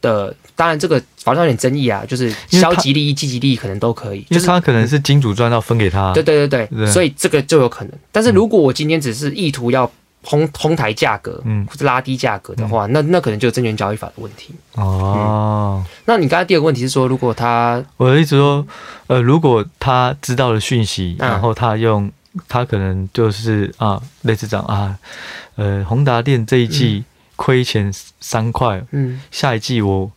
的，当然这个法律上有点争议啊，就是消极利益、积极利益可能都可以，就是他可能是金主赚到分给他，对对对对，所以这个就有可能。但是如果我今天只是意图要。哄哄抬价格，嗯，或者拉低价格的话，嗯、那那可能就是证券交易法的问题。哦、嗯，那你刚才第二个问题是说，如果他，我的意思说，呃，如果他知道了讯息，然后他用，他可能就是啊，类似这样啊，呃，宏达电这一季亏钱三块，嗯，下一季我。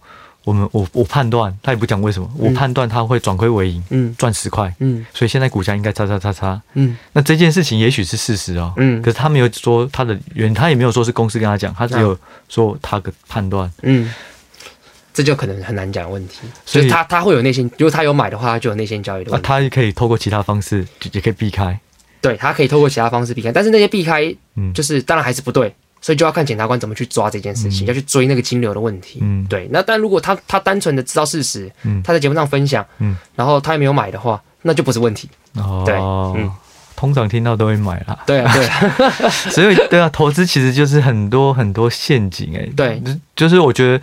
我们我我判断，他也不讲为什么，我判断他会转亏为盈，嗯，赚十块，嗯，所以现在股价应该叉叉叉叉，嗯，那这件事情也许是事实哦，嗯，可是他没有说他的原，他也没有说是公司跟他讲，他只有说他的判断，嗯，这就可能很难讲问题，所以他他会有内心，如果他有买的话，他就有内心交易的问题，他也可以透过其他方式也可以避开，对他可以透过其他方式避开，但是那些避开，嗯，就是当然还是不对。所以就要看检察官怎么去抓这件事情，嗯、要去追那个金流的问题。嗯，对。那但如果他他单纯的知道事实，嗯，他在节目上分享，嗯，然后他也没有买的话，那就不是问题。哦，对，嗯，通常听到都会买啦。对啊，对啊。所以对啊，投资其实就是很多很多陷阱哎、欸。对，就是我觉得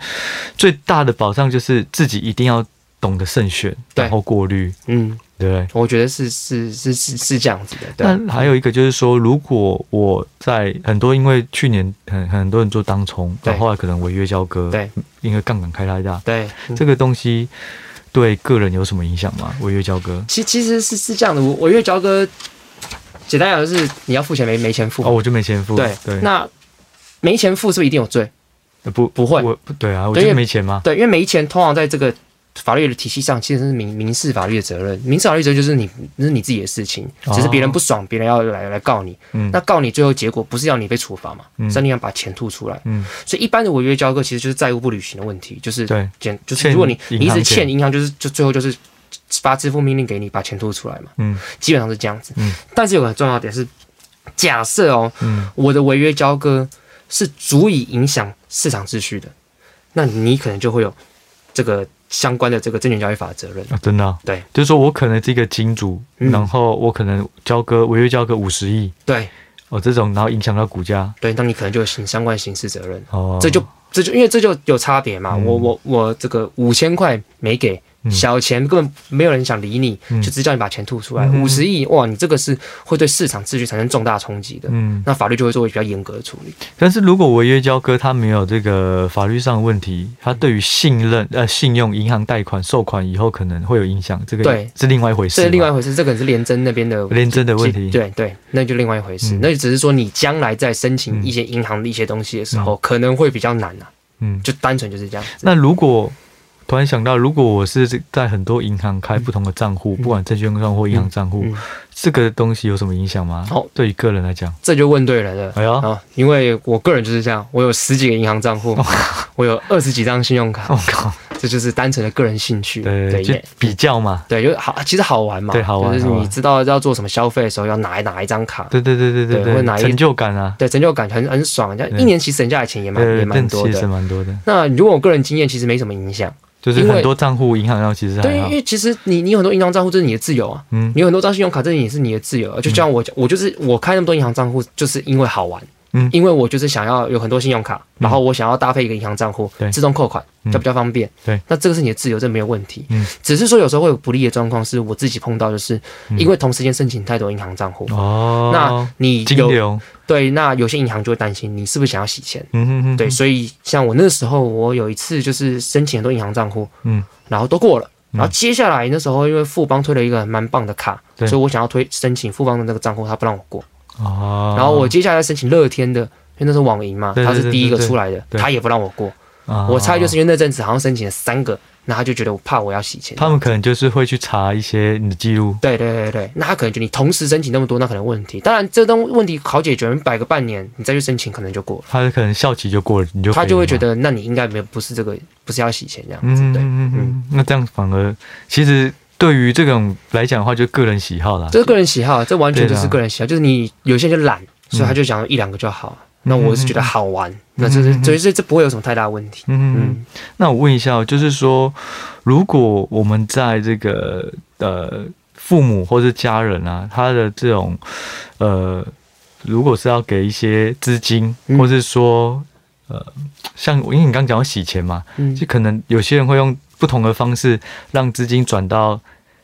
最大的保障就是自己一定要懂得慎选，然后过滤。嗯。对，我觉得是是是是是这样子的。但还有一个就是说，如果我在很多，因为去年很很多人做当冲，然后后来可能违约交割，对，因为杠杆开太大，对，这个东西对个人有什么影响吗？违约交割？其其实是是这样的，违约交割，简单讲就是你要付钱没没钱付，哦，我就没钱付，对对。那没钱付是不是一定有罪？不不会，我对啊，我觉得没钱吗？对，因为没钱通常在这个。法律的体系上其实是民民事法律的责任，民事法律责任就是你那是你自己的事情，只是别人不爽，别人要来来告你，嗯，那告你最后结果不是要你被处罚嘛，嗯，是你要把钱吐出来，嗯，所以一般的违约交割其实就是债务不履行的问题，就是对，减就是如果你你一直欠银行，就是就最后就是发支付命令给你，把钱吐出来嘛，嗯，基本上是这样子，嗯，但是有个很重要的点是，假设哦，嗯，我的违约交割是足以影响市场秩序的，那你可能就会有这个。相关的这个证券交易法的责任。啊，真的、啊，对，就是说我可能这个金主，嗯、然后我可能交割违约交割五十亿，对，哦，这种然后影响到股价，对，那你可能就有刑相关刑事责任，哦，这就这就因为这就有差别嘛，嗯、我我我这个五千块没给。小钱根本没有人想理你，就只叫你把钱吐出来。五十亿哇，你这个是会对市场秩序产生重大冲击的。嗯，那法律就会做比较严格的处理。但是如果违约交割他没有这个法律上的问题，他对于信任呃信用、银行贷款、收款以后可能会有影响，这个对是另外一回事。这是另外一回事，这个是联征那边的联征的问题。对对，那就另外一回事。那就只是说你将来在申请一些银行的一些东西的时候，可能会比较难啊。嗯，就单纯就是这样。那如果突然想到，如果我是在很多银行开不同的账户，不管证券账户或银行账户，这个东西有什么影响吗？哦，对于个人来讲，这就问对人了。哎呀，啊，因为我个人就是这样，我有十几个银行账户，我有二十几张信用卡。我靠，这就是单纯的个人兴趣，对，对就比较嘛，对，就好，其实好玩嘛，对，好玩，就是你知道要做什么消费的时候要拿哪一张卡，对对对对对，对，会拿成就感啊，对，成就感很很爽，这样一年其实省下来钱也蛮也蛮多的，其实蛮多的。那如果我个人经验其实没什么影响。就是很多账户银行上其实对，因为其实你你有很多银行账户这是你的自由啊，嗯，你有很多张信用卡这也是你的自由，啊。就像我我就是我开那么多银行账户就是因为好玩。嗯，因为我就是想要有很多信用卡，然后我想要搭配一个银行账户，对，自动扣款，就比较方便。对，那这个是你的自由，这没有问题。嗯，只是说有时候会有不利的状况，是我自己碰到，就是因为同时间申请太多银行账户。哦，那你有对，那有些银行就会担心你是不是想要洗钱。嗯哼哼。对，所以像我那时候，我有一次就是申请很多银行账户，嗯，然后都过了，然后接下来那时候因为富邦推了一个蛮棒的卡，所以我想要推申请富邦的那个账户，他不让我过。哦，然后我接下来申请乐天的，因为那是网银嘛，他是第一个出来的，他也不让我过。我猜就是因为那阵子好像申请了三个，那他就觉得我怕我要洗钱。他们可能就是会去查一些你的记录。对对对对，那他可能觉得你同时申请那么多，那可能问题。当然，这东问题好解决，你摆个半年，你再去申请可能就过了。他可能效期就过了，你就他就会觉得，那你应该没有不是这个，不是要洗钱这样子。对，嗯嗯，那这样反而其实。对于这种来讲的话，就个人喜好啦。这是个人喜好，这完全就是个人喜好。就是你有些人就懒，所以他就想一两个就好。那我是觉得好玩，那这是所以这这不会有什么太大问题。嗯嗯。那我问一下，就是说，如果我们在这个呃父母或是家人啊，他的这种呃，如果是要给一些资金，或是说呃，像因为你刚刚讲到洗钱嘛，就可能有些人会用不同的方式让资金转到。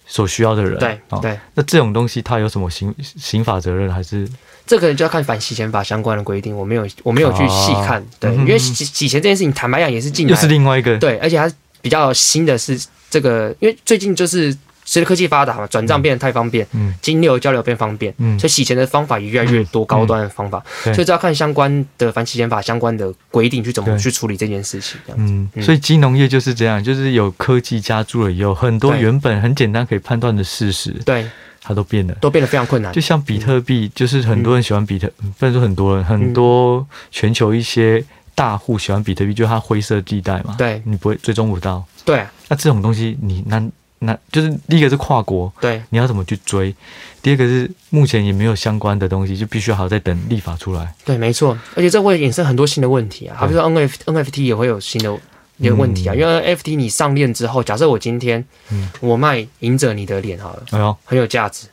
所需要的人，对对，那这种东西它有什么刑刑法责任？还是？这可能就要看反洗钱法相关的规定，我没有我没有去细看，对，因为洗洗钱这件事情，坦白讲也是近来，又是另外一个，对，而且它比较新的是这个，因为最近就是。随着科技发达嘛，转账变得太方便，嗯，金流交流变方便，嗯，所以洗钱的方法也越来越多，高端的方法，所以就要看相关的反洗钱法相关的规定去怎么去处理这件事情，这样子。嗯，所以金融业就是这样，就是有科技加注了以后，很多原本很简单可以判断的事实，对，它都变了，都变得非常困难。就像比特币，就是很多人喜欢比特，不能说很多人，很多全球一些大户喜欢比特币，就是它灰色地带嘛，对，你不会追踪不到，对，那这种东西你难。那就是第一个是跨国，对，你要怎么去追？第二个是目前也没有相关的东西，就必须要好再等立法出来。对，没错，而且这会衍生很多新的问题啊，好比说 N F N F T 也会有新的一个问题啊，嗯、因为 N F T 你上链之后，假设我今天，嗯，我卖赢者你的脸好了，哎呦，很有价值。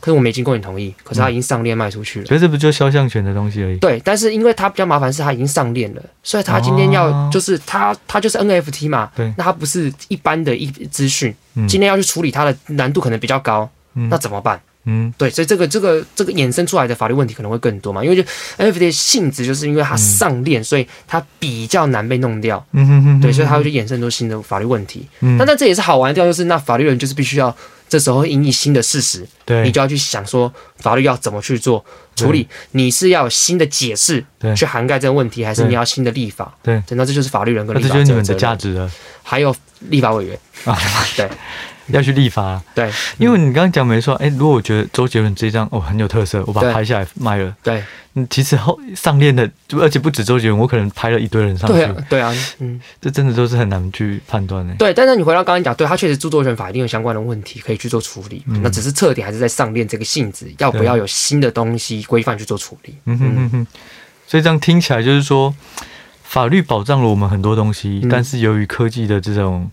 可是我没经过你同意，可是他已经上链卖出去了。所以这不就肖像权的东西而已？对，但是因为他比较麻烦，是他已经上链了，所以他今天要就是他他就是 NFT 嘛，对，那他不是一般的一资讯，今天要去处理它的难度可能比较高，那怎么办？嗯，对，所以这个这个这个衍生出来的法律问题可能会更多嘛，因为就 NFT 的性质就是因为它上链，所以它比较难被弄掉。嗯哼哼，对，所以它会去衍生出新的法律问题。嗯，但但这也是好玩的地方，就是那法律人就是必须要。这时候，因应新的事实，对，你就要去想说法律要怎么去做处理。你是要有新的解释，去涵盖这个问题，还是你要新的立法？对，那这就是法律人跟立法者。这就是你们的价值了。还有立法委员啊，对。要去立法，对，因为你刚刚讲没错，哎，如果我觉得周杰伦这张哦很有特色，我把它拍下来卖了，对，嗯，其实后上链的，而且不止周杰伦，我可能拍了一堆人上去，对啊，对啊，嗯，这真的都是很难去判断的。对，但是你回到刚刚讲，对他确实著作权法一定有相关的问题可以去做处理，那只是侧点还是在上链这个性质，要不要有新的东西规范去做处理？嗯哼哼哼，所以这样听起来就是说。法律保障了我们很多东西，嗯、但是由于科技的这种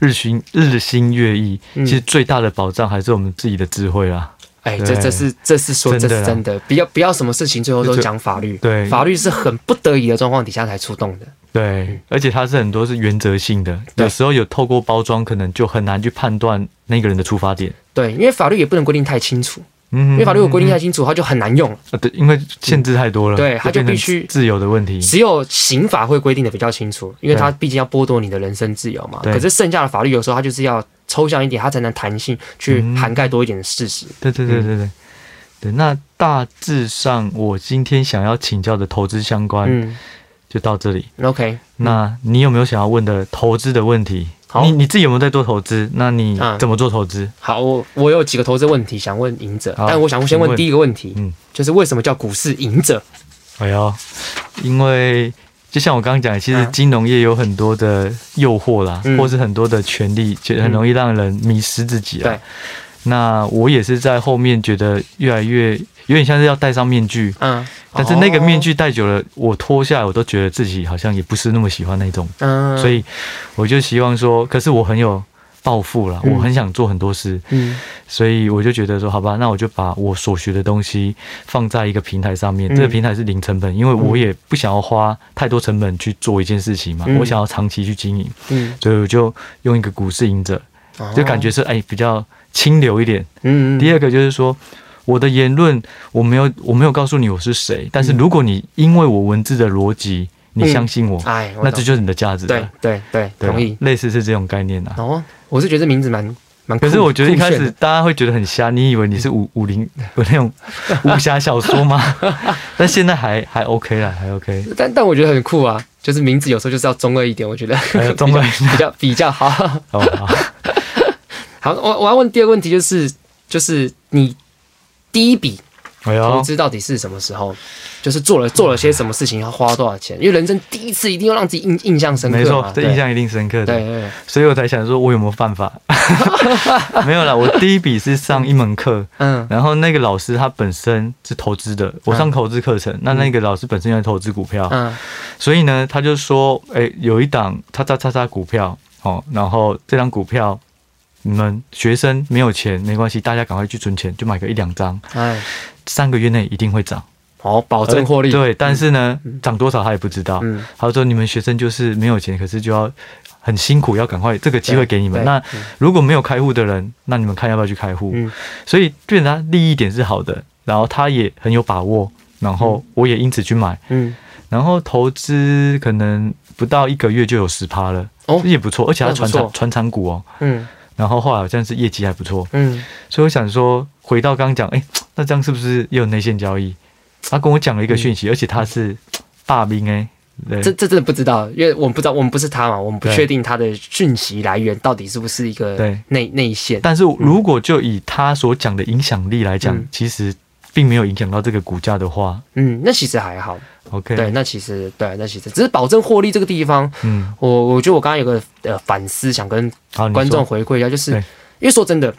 日新日新月异，嗯、其实最大的保障还是我们自己的智慧啦。哎，这这是这是说这是真的，不要不要什么事情最后都讲法律。对，法律是很不得已的状况底下才出动的。对，而且它是很多是原则性的，有时候有透过包装，可能就很难去判断那个人的出发点。对，因为法律也不能规定太清楚。嗯，因为法律有规定太清楚，它就很难用了。啊，对，因为限制太多了。对，它就必须自由的问题。只有刑法会规定的比较清楚，因为它毕竟要剥夺你的人身自由嘛。可是剩下的法律有时候它就是要抽象一点，它才能弹性去涵盖多一点的事实。对对对对对。对，那大致上我今天想要请教的投资相关，就到这里。OK，那你有没有想要问的投资的问题？好，你你自己有没有在做投资？那你怎么做投资？好，我我有几个投资问题想问赢者，但我想先问第一个问题，嗯，就是为什么叫股市赢者？哎呦，因为就像我刚刚讲，其实金融业有很多的诱惑啦，嗯、或是很多的权利，就很容易让人迷失自己啊。对。那我也是在后面觉得越来越有点像是要戴上面具，嗯。但是那个面具戴久了，我脱下来，我都觉得自己好像也不是那么喜欢那种。嗯。所以我就希望说，可是我很有。抱负了，我很想做很多事，嗯，所以我就觉得说，好吧，那我就把我所学的东西放在一个平台上面，这个平台是零成本，因为我也不想要花太多成本去做一件事情嘛，我想要长期去经营，嗯，所以我就用一个股市赢者，就感觉是哎比较清流一点，嗯，第二个就是说我的言论我没有我没有告诉你我是谁，但是如果你因为我文字的逻辑。你相信我，哎，那这就是你的价值。对对对，同意。类似是这种概念呐。哦，我是觉得这名字蛮蛮。可是我觉得一开始大家会觉得很瞎，你以为你是武武林有那种 武侠小说吗？但现在还还 OK 啦，还 OK。但但我觉得很酷啊，就是名字有时候就是要中二一点，我觉得 中二比较比较好。好，好，我我要问第二个问题，就是就是你第一笔。投资到底是什么时候？就是做了做了些什么事情，要花多少钱？因为人生第一次一定要让自己印印象深刻。没错，这印象一定深刻的。对，所以我才想说，我有没有犯法？没有啦，我第一笔是上一门课，嗯，然后那个老师他本身是投资的，我上投资课程，那那个老师本身要投资股票，嗯，所以呢，他就说，哎，有一档叉叉叉叉股票，哦，然后这张股票。你们学生没有钱没关系，大家赶快去存钱，就买个一两张。哎，三个月内一定会涨，哦，保证获利。对，但是呢，涨多少他也不知道。嗯，他说你们学生就是没有钱，可是就要很辛苦，要赶快这个机会给你们。那如果没有开户的人，那你们看要不要去开户？嗯，所以对他利益点是好的，然后他也很有把握，然后我也因此去买。嗯，然后投资可能不到一个月就有十趴了，哦，也不错，而且他传产传产股哦。嗯。然后后来好像是业绩还不错，嗯，所以我想说，回到刚刚讲，哎，那这样是不是也有内线交易？他跟我讲了一个讯息，而且他是大兵哎，这这真的不知道，因为我们不知道，我们不是他嘛，我们不确定他的讯息来源到底是不是一个内内线。但是如果就以他所讲的影响力来讲，其实。并没有影响到这个股价的话，嗯，那其实还好，OK，对，那其实对，那其实只是保证获利这个地方，嗯，我我觉得我刚刚有个呃反思，想跟观众回馈一下，就是因为说真的，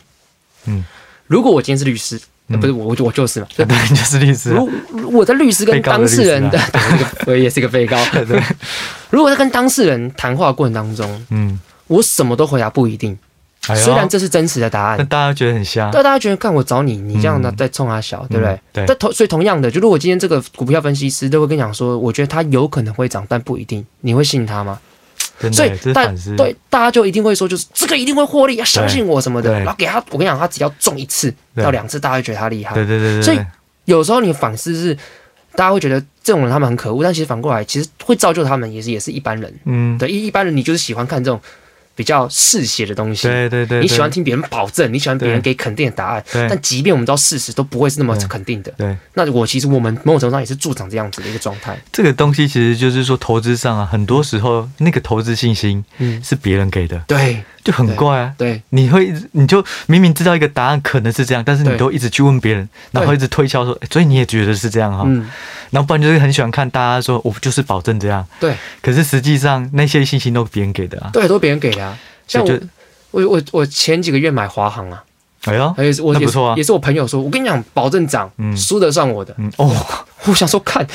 嗯，如果我今天是律师，不是我我我就是嘛，对，就是律师。如果我的律师跟当事人的，我也是一个被告，对，如果在跟当事人谈话过程当中，嗯，我什么都回答不一定。虽然这是真实的答案，但大家觉得很瞎。但大家觉得，看我找你，你这样的在冲他小，对不对？对。但同所以同样的，就如果今天这个股票分析师都会跟你讲说，我觉得他有可能会涨，但不一定，你会信他吗？所以但对大家就一定会说，就是这个一定会获利，要相信我什么的。然后给他，我跟你讲，他只要中一次到两次，大家会觉得他厉害。对对对对。所以有时候你反思是，大家会觉得这种人他们很可恶，但其实反过来，其实会造就他们也是也是一般人。嗯。对，一一般人你就是喜欢看这种。比较嗜血的东西，对对对，你喜欢听别人保证，你喜欢别人给肯定的答案，但即便我们知道事实都不会是那么肯定的。对，那我其实我们某种程度上也是助长这样子的一个状态。这个东西其实就是说，投资上啊，很多时候那个投资信心，嗯，是别人给的，对，就很怪啊。对，你会你就明明知道一个答案可能是这样，但是你都一直去问别人，然后一直推销说，所以你也觉得是这样哈？嗯，然后不然就是很喜欢看大家说，我就是保证这样。对，可是实际上那些信息都是别人给的啊。对，都别人给的啊。像我，我我我前几个月买华航啊，哎呀，也是我也是也是我朋友说，我跟你讲，保证涨，嗯输得算我的。嗯哦，我想说看。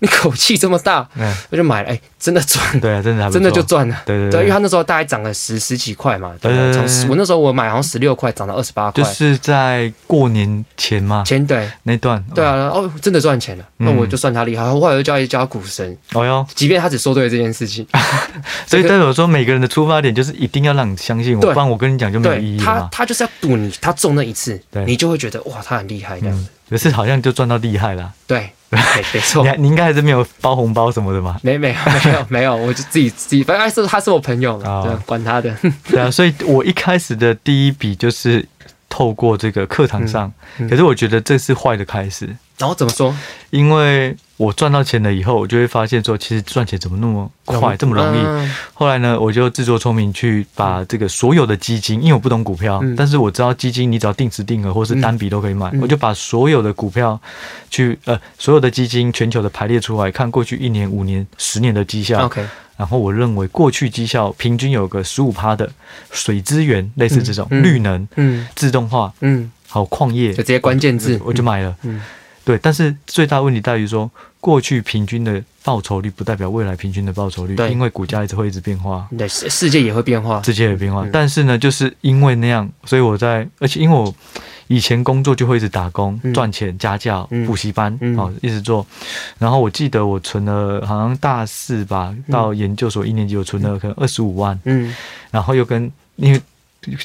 你口气这么大，我就买了，哎，真的赚，对啊，真的，真的就赚了，对对对，因为他那时候大概涨了十十几块嘛，对，从十，我那时候我买好像十六块，涨到二十八块，就是在过年前嘛，前对。那段，对啊，哦，真的赚钱了，那我就算他厉害，我后来就叫一叫股神，哦哟，即便他只说对了这件事情，所以代表说每个人的出发点就是一定要让你相信我，不然我跟你讲就没有意义，他他就是要赌你，他中那一次，你就会觉得哇，他很厉害这样子，可是好像就赚到厉害了，对。没没错，你你应该还是没有包红包什么的吧？没没有没有没有，我就自己自己，反正是他是我朋友嘛，对，管他的。对啊，所以我一开始的第一笔就是透过这个课堂上，可是我觉得这是坏的开始。然后怎么说？因为我赚到钱了以后，我就会发现说，其实赚钱怎么那么快，这么容易。后来呢，我就自作聪明去把这个所有的基金，因为我不懂股票，但是我知道基金你只要定时定额或是单笔都可以买，我就把所有的股票去呃所有的基金全球的排列出来，看过去一年、五年、十年的绩效。OK，然后我认为过去绩效平均有个十五趴的水资源，类似这种绿能、嗯，自动化，嗯。好，矿业就这些关键字，我就买了。嗯，对，但是最大问题在于说，过去平均的报酬率不代表未来平均的报酬率，因为股价一直会一直变化。对，世世界也会变化，世界也变化。但是呢，就是因为那样，所以我在，而且因为我以前工作就会一直打工赚钱，家教、补习班，好，一直做。然后我记得我存了，好像大四吧，到研究所一年级，我存了可能二十五万。嗯，然后又跟因为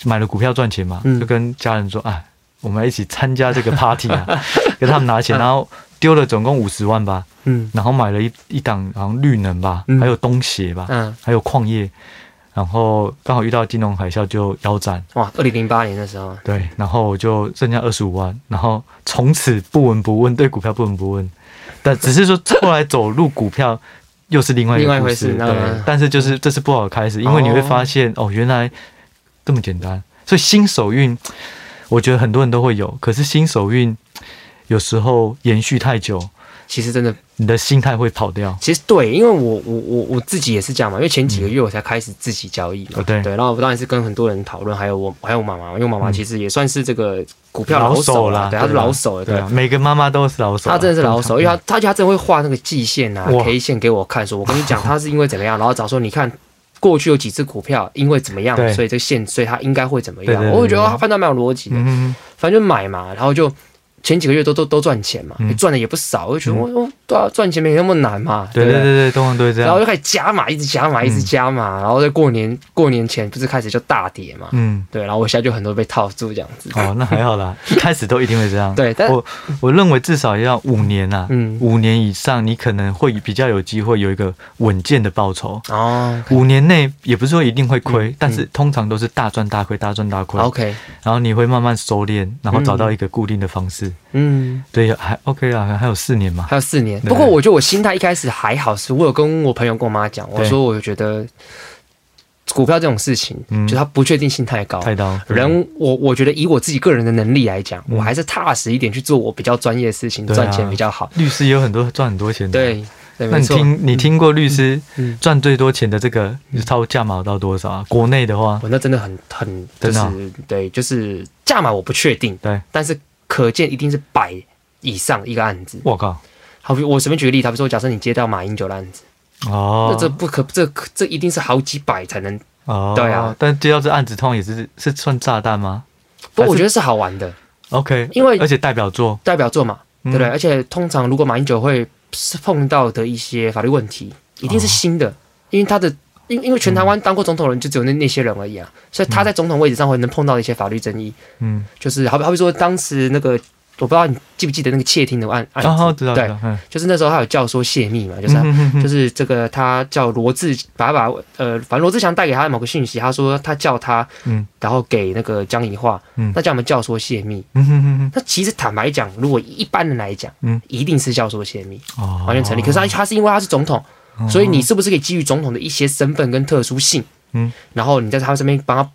买了股票赚钱嘛，就跟家人说，哎。我们一起参加这个 party 啊，给他们拿钱，然后丢了总共五十万吧，嗯，然后买了一一档好像绿能吧，还有东协吧，嗯，还有矿业，然后刚好遇到金融海啸就腰斩，哇，二零零八年的时候，对，然后我就剩下二十五万，然后从此不闻不问，对股票不闻不问，但只是说后来走入股票又是另外一个故事，对，但是就是这是不好的开始，因为你会发现哦，原来这么简单，所以新手运。我觉得很多人都会有，可是新手运有时候延续太久，其实真的你的心态会跑掉。其实对，因为我我我我自己也是这样嘛，因为前几个月我才开始自己交易嘛，对对。然后我当然是跟很多人讨论，还有我还有我妈妈，因为妈妈其实也算是这个股票老手啦，对，她是老手了，对。每个妈妈都是老手，她真的是老手，因为她她她真的会画那个季线啊、K 线给我看，说我跟你讲，她是因为怎么样，然后找说你看。过去有几只股票因为怎么样，所以这个线，所以它应该会怎么样？我会觉得他判断蛮有逻辑的，反正就买嘛，然后就。前几个月都都都赚钱嘛，赚的也不少，我就觉得我我对啊，赚钱没那么难嘛。对对对对，通常都是这样。然后就开始加码，一直加码，一直加码，然后在过年过年前不是开始就大跌嘛。嗯，对，然后我现在就很多被套住这样子。哦，那还好啦，一开始都一定会这样。对，但我我认为至少要五年呐，嗯，五年以上你可能会比较有机会有一个稳健的报酬。哦，五年内也不是说一定会亏，但是通常都是大赚大亏，大赚大亏。OK，然后你会慢慢收敛，然后找到一个固定的方式。嗯，对，还 OK 啊，还有四年嘛，还有四年。不过我觉得我心态一开始还好，是我有跟我朋友跟我妈讲，我说我觉得股票这种事情，就它不确定性太高，太高。人，我我觉得以我自己个人的能力来讲，我还是踏实一点去做我比较专业的事情，赚钱比较好。律师也有很多赚很多钱的，对。那你听你听过律师赚最多钱的这个，他会价码到多少啊？国内的话，我那真的很很就是对，就是价码我不确定，对，但是。可见一定是百以上一个案子。我靠！好比我随便举个例，他比如说，假设你接到马英九的案子，哦，那这不可，这这一定是好几百才能。哦，对啊。但接到这案子，通常也是是算炸弹吗？不，我觉得是好玩的。OK，因为而且代表作，代表作嘛，对不对？而且通常如果马英九会碰到的一些法律问题，一定是新的，因为他的。因因为全台湾当过总统的人就只有那那些人而已啊，所以他在总统位置上会能碰到一些法律争议，嗯，就是好比好比说当时那个我不知道你记不记得那个窃听的案案子，对，就是那时候他有教唆泄密嘛，就是就是这个他叫罗志把他把呃反正罗志祥带给他的某个讯息，他说他叫他嗯，然后给那个江宜桦，嗯，那叫我们教唆泄密，嗯哼哼哼，那其实坦白讲，如果一般人来讲，嗯，一定是教唆泄密，哦，完全成立。可是他他是因为他是总统。所以你是不是可以基于总统的一些身份跟特殊性，嗯，然后你在他身边帮他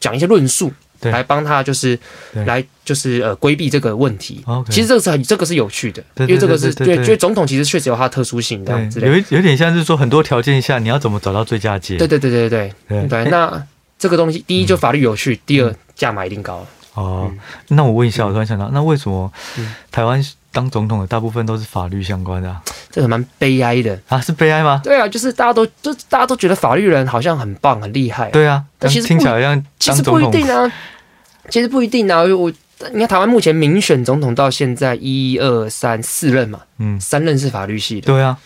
讲一些论述，来帮他就是来就是呃规避这个问题。其实这个是很这个是有趣的，因为这个是对，因为总统其实确实有他的特殊性这样子。有有点像是说很多条件下你要怎么找到最佳解？对对对对对对。对。那这个东西，第一就法律有趣，第二价码一定高。哦，那我问一下，我突然想到，那为什么台湾当总统的大部分都是法律相关的啊？这个蛮悲哀的啊，是悲哀吗？对啊，就是大家都就大家都觉得法律人好像很棒很厉害。对啊，但其实听起来好像其实不一定啊，其实不一定啊。我你看台湾目前民选总统到现在一二三四任嘛，嗯，三任是法律系的。对啊，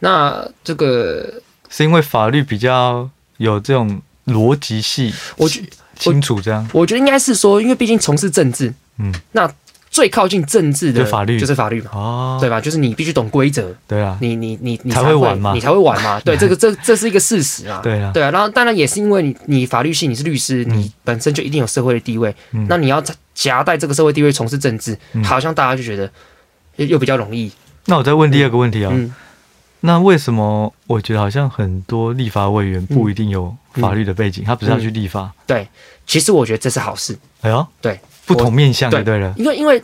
那这个是因为法律比较有这种逻辑系，我觉清楚这样。我觉得应该是说，因为毕竟从事政治，嗯，那。最靠近政治的法律。就是法律嘛，哦，对吧？就是你必须懂规则，对啊，你你你你才会玩嘛，你才会玩嘛，对，这个这这是一个事实啊，对啊，对啊。然后当然也是因为你你法律系你是律师，你本身就一定有社会的地位，那你要夹带这个社会地位从事政治，好像大家就觉得，又又比较容易。那我再问第二个问题啊，嗯、那为什么我觉得好像很多立法委员不一定有法律的背景，嗯、他不是要去立法、嗯？对，其实我觉得这是好事。哎呦，对，不同面向对对了。因为因为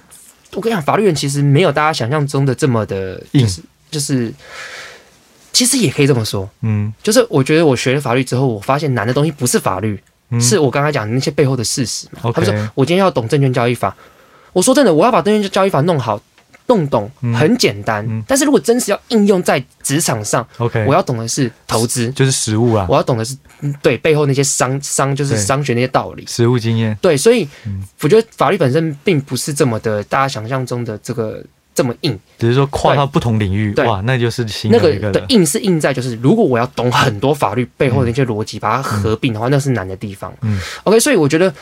我跟你讲，法律人其实没有大家想象中的这么的，就是硬就是，其实也可以这么说。嗯，就是我觉得我学了法律之后，我发现难的东西不是法律，嗯、是我刚才讲的那些背后的事实嘛。他们说我今天要懂证券交易法，我说真的，我要把证券交易法弄好。弄懂很简单，嗯。嗯、但是如果真是要应用在职场上，OK，我要懂的是投资，就是实务啊。我要懂的是对背后那些商商，就是商学那些道理，实务经验。对，所以我觉得法律本身并不是这么的大家想象中的这个这么硬，只是说跨到不同领域，对。哇，那就是新的那个的硬是硬在就是，如果我要懂很多法律背后的一些逻辑，嗯、把它合并的话，那是难的地方。嗯，OK，所以我觉得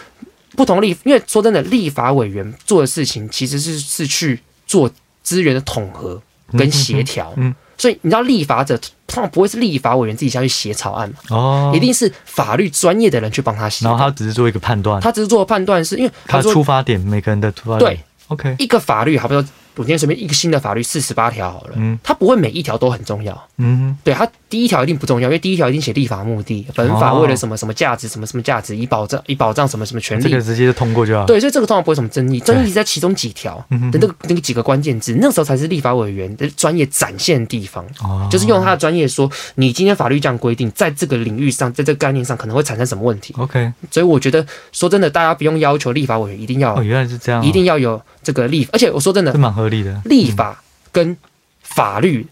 不同立，因为说真的，立法委员做的事情其实是是去做。资源的统合跟协调，所以你知道立法者通常不会是立法委员自己下去写草案嘛？哦，一定是法律专业的人去帮他写。然后他只是做一个判断，他只是做判断，是因为他出发点，每个人的出发点。对，OK，一个法律，好比说。我今天随便一个新的法律四十八条好了，嗯，它不会每一条都很重要，嗯，对，它第一条一定不重要，因为第一条已经写立法目的，本法为了什么什么价值，什么什么价值，以保障以保障什么什么权利，这个直接就通过就好。对，所以这个通常不会什么争议，争议在其中几条的那个那个几个关键字，那时候才是立法委员的专业展现的地方，就是用他的专业说，你今天法律这样规定，在这个领域上，在这个概念上可能会产生什么问题？OK，所以我觉得说真的，大家不用要求立法委员一定要，哦，原来是这样，一定要有这个立，而且我说真的，是蛮合理的，立法。跟法律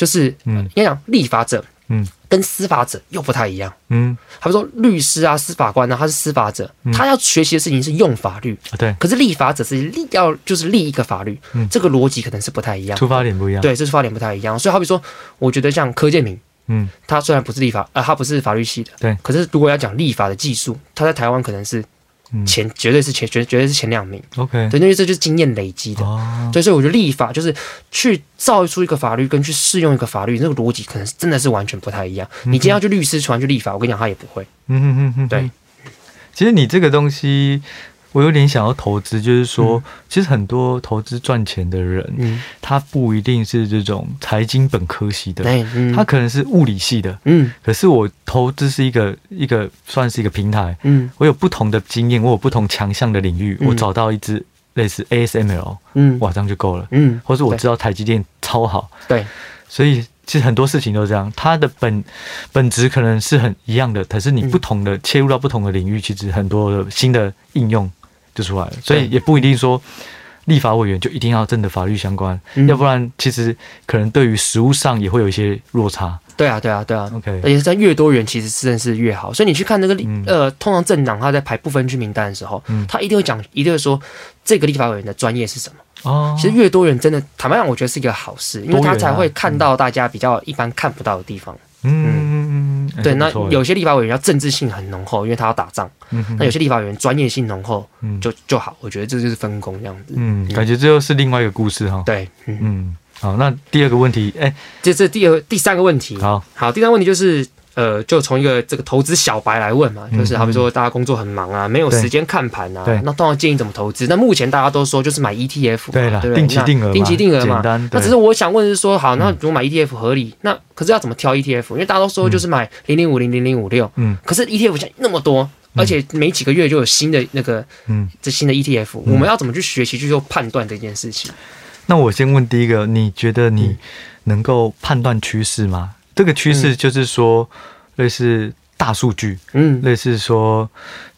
就是，嗯，应该讲立法者，嗯，跟司法者又不太一样，嗯，他比如说律师啊、司法官啊，他是司法者，他要学习的事情是用法律，对，可是立法者是立要就是立一个法律，嗯，这个逻辑可能是不太一样，出发点不一样，对，这出发点不太一样，所以好比说，我觉得像柯建明，嗯，他虽然不是立法，呃，他不是法律系的，对，可是如果要讲立法的技术，他在台湾可能是。前绝对是前绝绝对是前两名，OK，对，因为这就是经验累积的，对，所以我觉得立法就是去造出一个法律，跟去适用一个法律，那个逻辑可能真的是完全不太一样。你今天要去律师传去立法，我跟你讲，他也不会。嗯嗯嗯嗯，对。其实你这个东西。我有点想要投资，就是说，嗯、其实很多投资赚钱的人，嗯、他不一定是这种财经本科系的，嗯、他可能是物理系的。嗯，可是我投资是一个一个算是一个平台。嗯，我有不同的经验，我有不同强项的领域，嗯、我找到一支类似 ASML，嗯，哇，这样就够了。嗯，或是我知道台积电超好。对，所以。其实很多事情都是这样，它的本本质可能是很一样的，可是你不同的切入到不同的领域，其实很多的新的应用就出来了。所以也不一定说立法委员就一定要真的法律相关，要不然其实可能对于实务上也会有一些落差。对啊，对啊，对啊。OK，而且在越多元，其实真的是越好。所以你去看那个立呃，通常政党他在排不分区名单的时候，他一定会讲，一定会说这个立法委员的专业是什么。哦，其实越多元真的，坦白讲，我觉得是一个好事，因为他才会看到大家比较一般看不到的地方。嗯嗯嗯，对。那有些立法委员要政治性很浓厚，因为他要打仗。嗯，那有些立法委员专业性浓厚，就就好。我觉得这就是分工这样子。嗯，感觉这又是另外一个故事哈。对，嗯，好，那第二个问题，哎，这是第二第三个问题。好，好，第三个问题就是。呃，就从一个这个投资小白来问嘛，就是好比说大家工作很忙啊，没有时间看盘啊，那通常建议怎么投资？那目前大家都说就是买 ETF，对了，定期定额，定期定额嘛。那只是我想问是说，好，那如果买 ETF 合理，那可是要怎么挑 ETF？因为大家都说就是买零零五零零零五六，嗯，可是 ETF 现在那么多，而且每几个月就有新的那个，嗯，这新的 ETF，我们要怎么去学习去做判断这件事情？那我先问第一个，你觉得你能够判断趋势吗？这个趋势就是说，类似大数据，嗯，类似说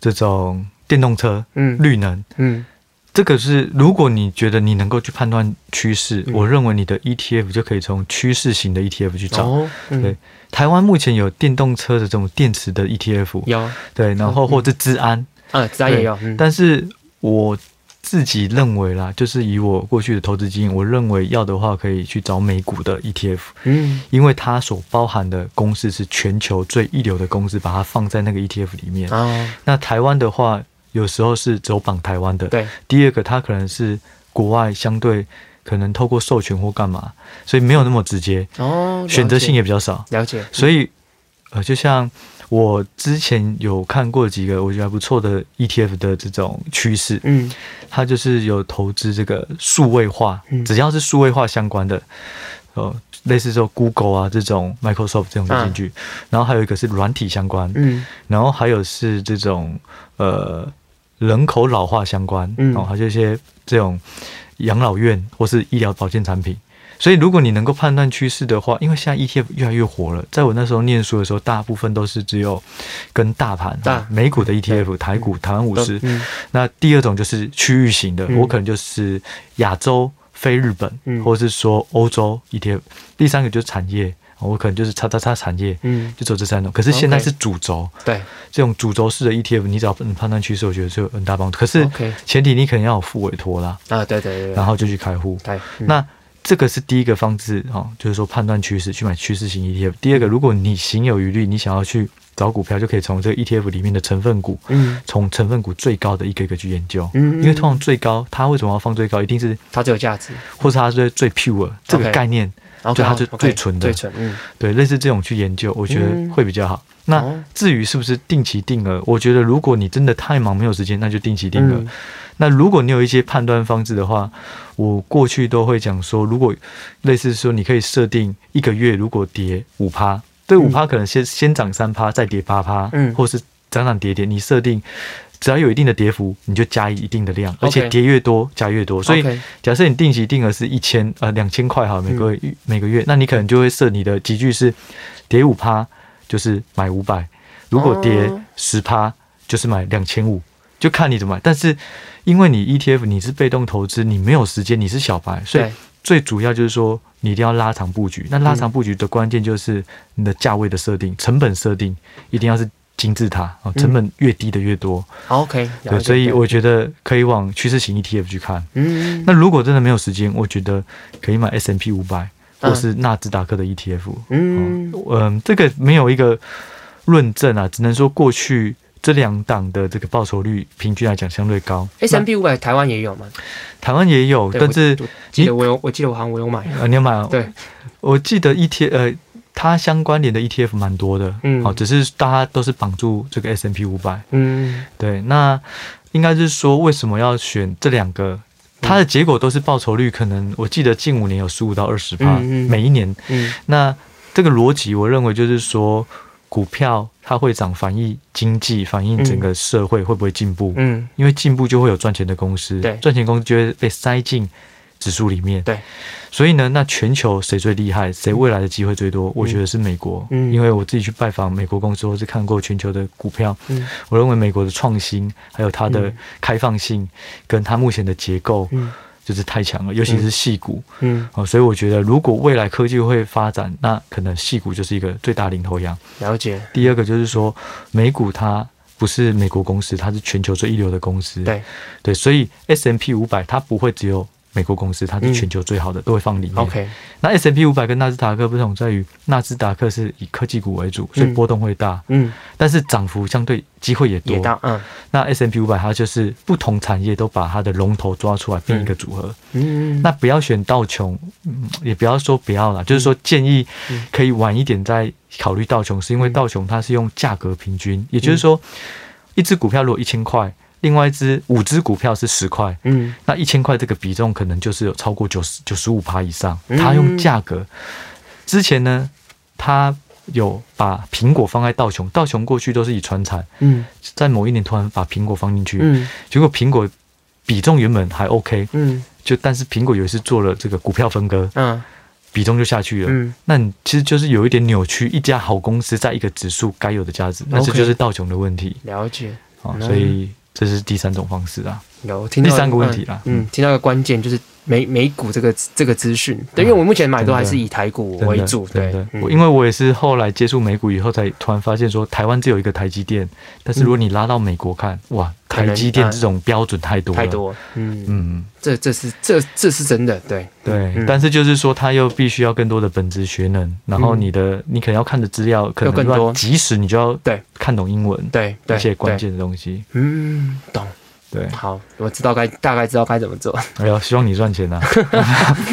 这种电动车，嗯，绿能，嗯，这个是如果你觉得你能够去判断趋势，我认为你的 ETF 就可以从趋势型的 ETF 去找。对，台湾目前有电动车的这种电池的 ETF，有，对，然后或者资安，嗯，资安也有，但是我。自己认为啦，就是以我过去的投资经验，我认为要的话可以去找美股的 ETF，嗯，因为它所包含的公司是全球最一流的公司，把它放在那个 ETF 里面。哦，那台湾的话，有时候是走榜台湾的。对，第二个它可能是国外相对可能透过授权或干嘛，所以没有那么直接。哦，选择性也比较少。了解。所以，呃，就像。我之前有看过几个我觉得还不错的 ETF 的这种趋势，嗯，它就是有投资这个数位化，只要是数位化相关的，哦，类似说 Google 啊这种 Microsoft 这种进去，然后还有一个是软体相关，嗯，然后还有是这种呃人口老化相关，嗯，哦，还有一些这种养老院或是医疗保健产品。所以，如果你能够判断趋势的话，因为现在 ETF 越来越火了。在我那时候念书的时候，大部分都是只有跟大盘、美股的 ETF、台股、台湾五十。那第二种就是区域型的，我可能就是亚洲、非日本，或者是说欧洲 ETF。第三个就是产业，我可能就是叉叉叉产业，嗯就走这三种。可是现在是主轴，对这种主轴式的 ETF，你只要能判断趋势，我觉得是有很大帮助。可是前提你可能要有付委托啦，啊，对对对，然后就去开户。对那这个是第一个方式哈，就是说判断趋势去买趋势型 ETF。第二个，如果你心有余力，你想要去找股票，就可以从这个 ETF 里面的成分股，嗯，从成分股最高的一个一个去研究，嗯，因为通常最高，它为什么要放最高？一定是它最有价值，或是它是最 pure 这个概念，就它是最纯的，最纯，嗯，对，类似这种去研究，我觉得会比较好。那至于是不是定期定额，我觉得如果你真的太忙没有时间，那就定期定额。那如果你有一些判断方式的话，我过去都会讲说，如果类似说，你可以设定一个月，如果跌五趴，对五趴可能先先涨三趴，再跌八趴，嗯，或是涨涨跌跌，你设定只要有一定的跌幅，你就加一定的量，而且跌越多加越多。所以假设你定期定额是一千呃两千块哈，每个月每个月，那你可能就会设你的级距是跌五趴就是买五百，如果跌十趴就是买两千五，就看你怎么买，但是。因为你 ETF 你是被动投资，你没有时间，你是小白，所以最主要就是说你一定要拉长布局。那拉长布局的关键就是你的价位的设定、成本设定一定要是金字塔啊，成本越低的越多。OK，对，所以我觉得可以往趋势型 ETF 去看。嗯，那如果真的没有时间，我觉得可以买 S&P 五百或是纳斯达克的 ETF。嗯嗯，这个没有一个论证啊，只能说过去。这两档的这个报酬率平均来讲相对高。S M P 五百台湾也有吗？台湾也有，但是我记得我有，我记得我好像我有买。啊，你有买哦？对，我记得 ETF 呃，它相关联的 ETF 蛮多的。嗯，好，只是大家都是绑住这个 S&P 五百。嗯，对，那应该是说为什么要选这两个？它的结果都是报酬率，可能我记得近五年有十五到二十趴，每一年。嗯，那这个逻辑，我认为就是说。股票它会涨，反映经济，反映整个社会会不会进步？嗯，因为进步就会有赚钱的公司，对，赚钱公司就会被塞进指数里面，对。所以呢，那全球谁最厉害，谁未来的机会最多？我觉得是美国，嗯，因为我自己去拜访美国公司，或是看过全球的股票，嗯，我认为美国的创新，还有它的开放性，跟它目前的结构，嗯。就是太强了，尤其是细股，嗯，哦，所以我觉得如果未来科技会发展，那可能细股就是一个最大领头羊。了解。第二个就是说，美股它不是美国公司，它是全球最一流的公司。对对，所以 S M P 五百它不会只有。美国公司，它是全球最好的，嗯、都会放里面。OK，那 S&P 五百跟纳斯达克不同在于，纳斯达克是以科技股为主，所以波动会大。嗯，但是涨幅相对机会也多。也大。嗯，那 S&P 五百它就是不同产业都把它的龙头抓出来变一个组合。嗯，那不要选道琼，嗯，也不要说不要啦，就是说建议可以晚一点再考虑道琼，是因为道琼它是用价格平均，也就是说，一只股票如果一千块。另外一只五只股票是十块，嗯，那一千块这个比重可能就是有超过九十九十五趴以上。他用价格，之前呢，他有把苹果放在道琼，道琼过去都是以传产，嗯，在某一年突然把苹果放进去，嗯，结果苹果比重原本还 OK，嗯，就但是苹果有一次做了这个股票分割，嗯，比重就下去了，嗯，那你其实就是有一点扭曲一家好公司在一个指数该有的价值，那这就是道琼的问题。了解，啊，所以。这是第三种方式啊，有听到第三个问题啦，嗯，听到一个关键就是美美股这个这个资讯，对，因为我目前买都还是以台股为主，对，因为我也是后来接触美股以后，才突然发现说台湾只有一个台积电，但是如果你拉到美国看，哇，台积电这种标准太多了，太多，嗯。嗯，这这是这这是真的，对对，但是就是说他又必须要更多的本质学能，然后你的你可能要看的资料可能更多，即使你就要对。看懂英文，对一些关键的东西，嗯，懂。对，好，我知道该大概知道该怎么做。哎呦，希望你赚钱呐、啊。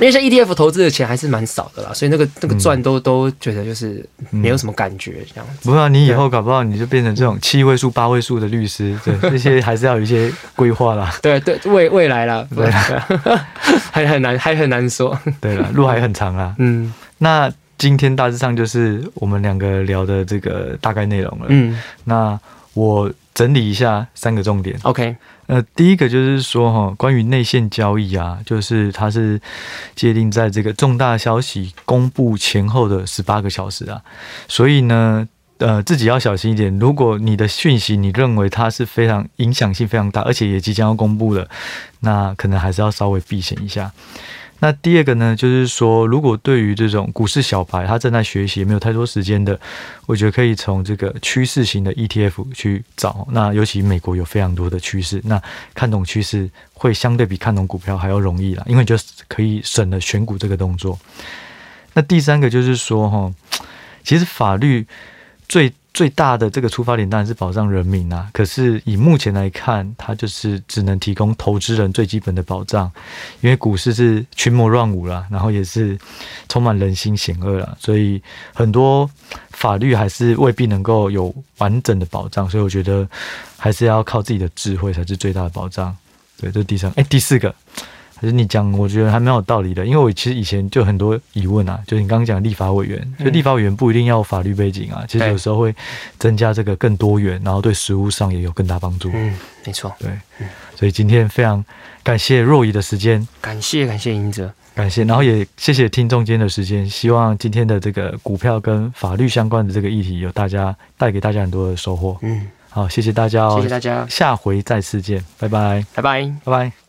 因为像 ETF 投资的钱还是蛮少的啦，所以那个那个赚都、嗯、都觉得就是没有什么感觉这样子。不过你以后搞不好你就变成这种七位数、八位数的律师，对，这些还是要有一些规划啦。对对，未未来啦，对啦，还很难，还很难说。对了，路还很长啊。嗯，那今天大致上就是我们两个聊的这个大概内容了。嗯，那我整理一下三个重点。OK。呃，第一个就是说哈，关于内线交易啊，就是它是界定在这个重大消息公布前后的十八个小时啊，所以呢，呃，自己要小心一点。如果你的讯息你认为它是非常影响性非常大，而且也即将要公布了，那可能还是要稍微避险一下。那第二个呢，就是说，如果对于这种股市小白，他正在学习，没有太多时间的，我觉得可以从这个趋势型的 ETF 去找。那尤其美国有非常多的趋势，那看懂趋势会相对比看懂股票还要容易啦，因为就可以省了选股这个动作。那第三个就是说，哈，其实法律最最大的这个出发点当然是保障人民啊，可是以目前来看，它就是只能提供投资人最基本的保障，因为股市是群魔乱舞啦，然后也是充满人心险恶啦，所以很多法律还是未必能够有完整的保障，所以我觉得还是要靠自己的智慧才是最大的保障。对，这是第三，哎，第四个。可是你讲，我觉得还蛮有道理的，因为我其实以前就很多疑问啊，就是你刚刚讲立法委员，就立法委员不一定要法律背景啊，其实有时候会增加这个更多元，然后对实务上也有更大帮助。嗯，没错，对，所以今天非常感谢若仪的时间，感谢感谢英哲，感谢，然后也谢谢听众间的时间，希望今天的这个股票跟法律相关的这个议题，有大家带给大家很多的收获。嗯，好，谢谢大家哦，谢谢大家，下回再次见，拜拜，拜拜，拜拜。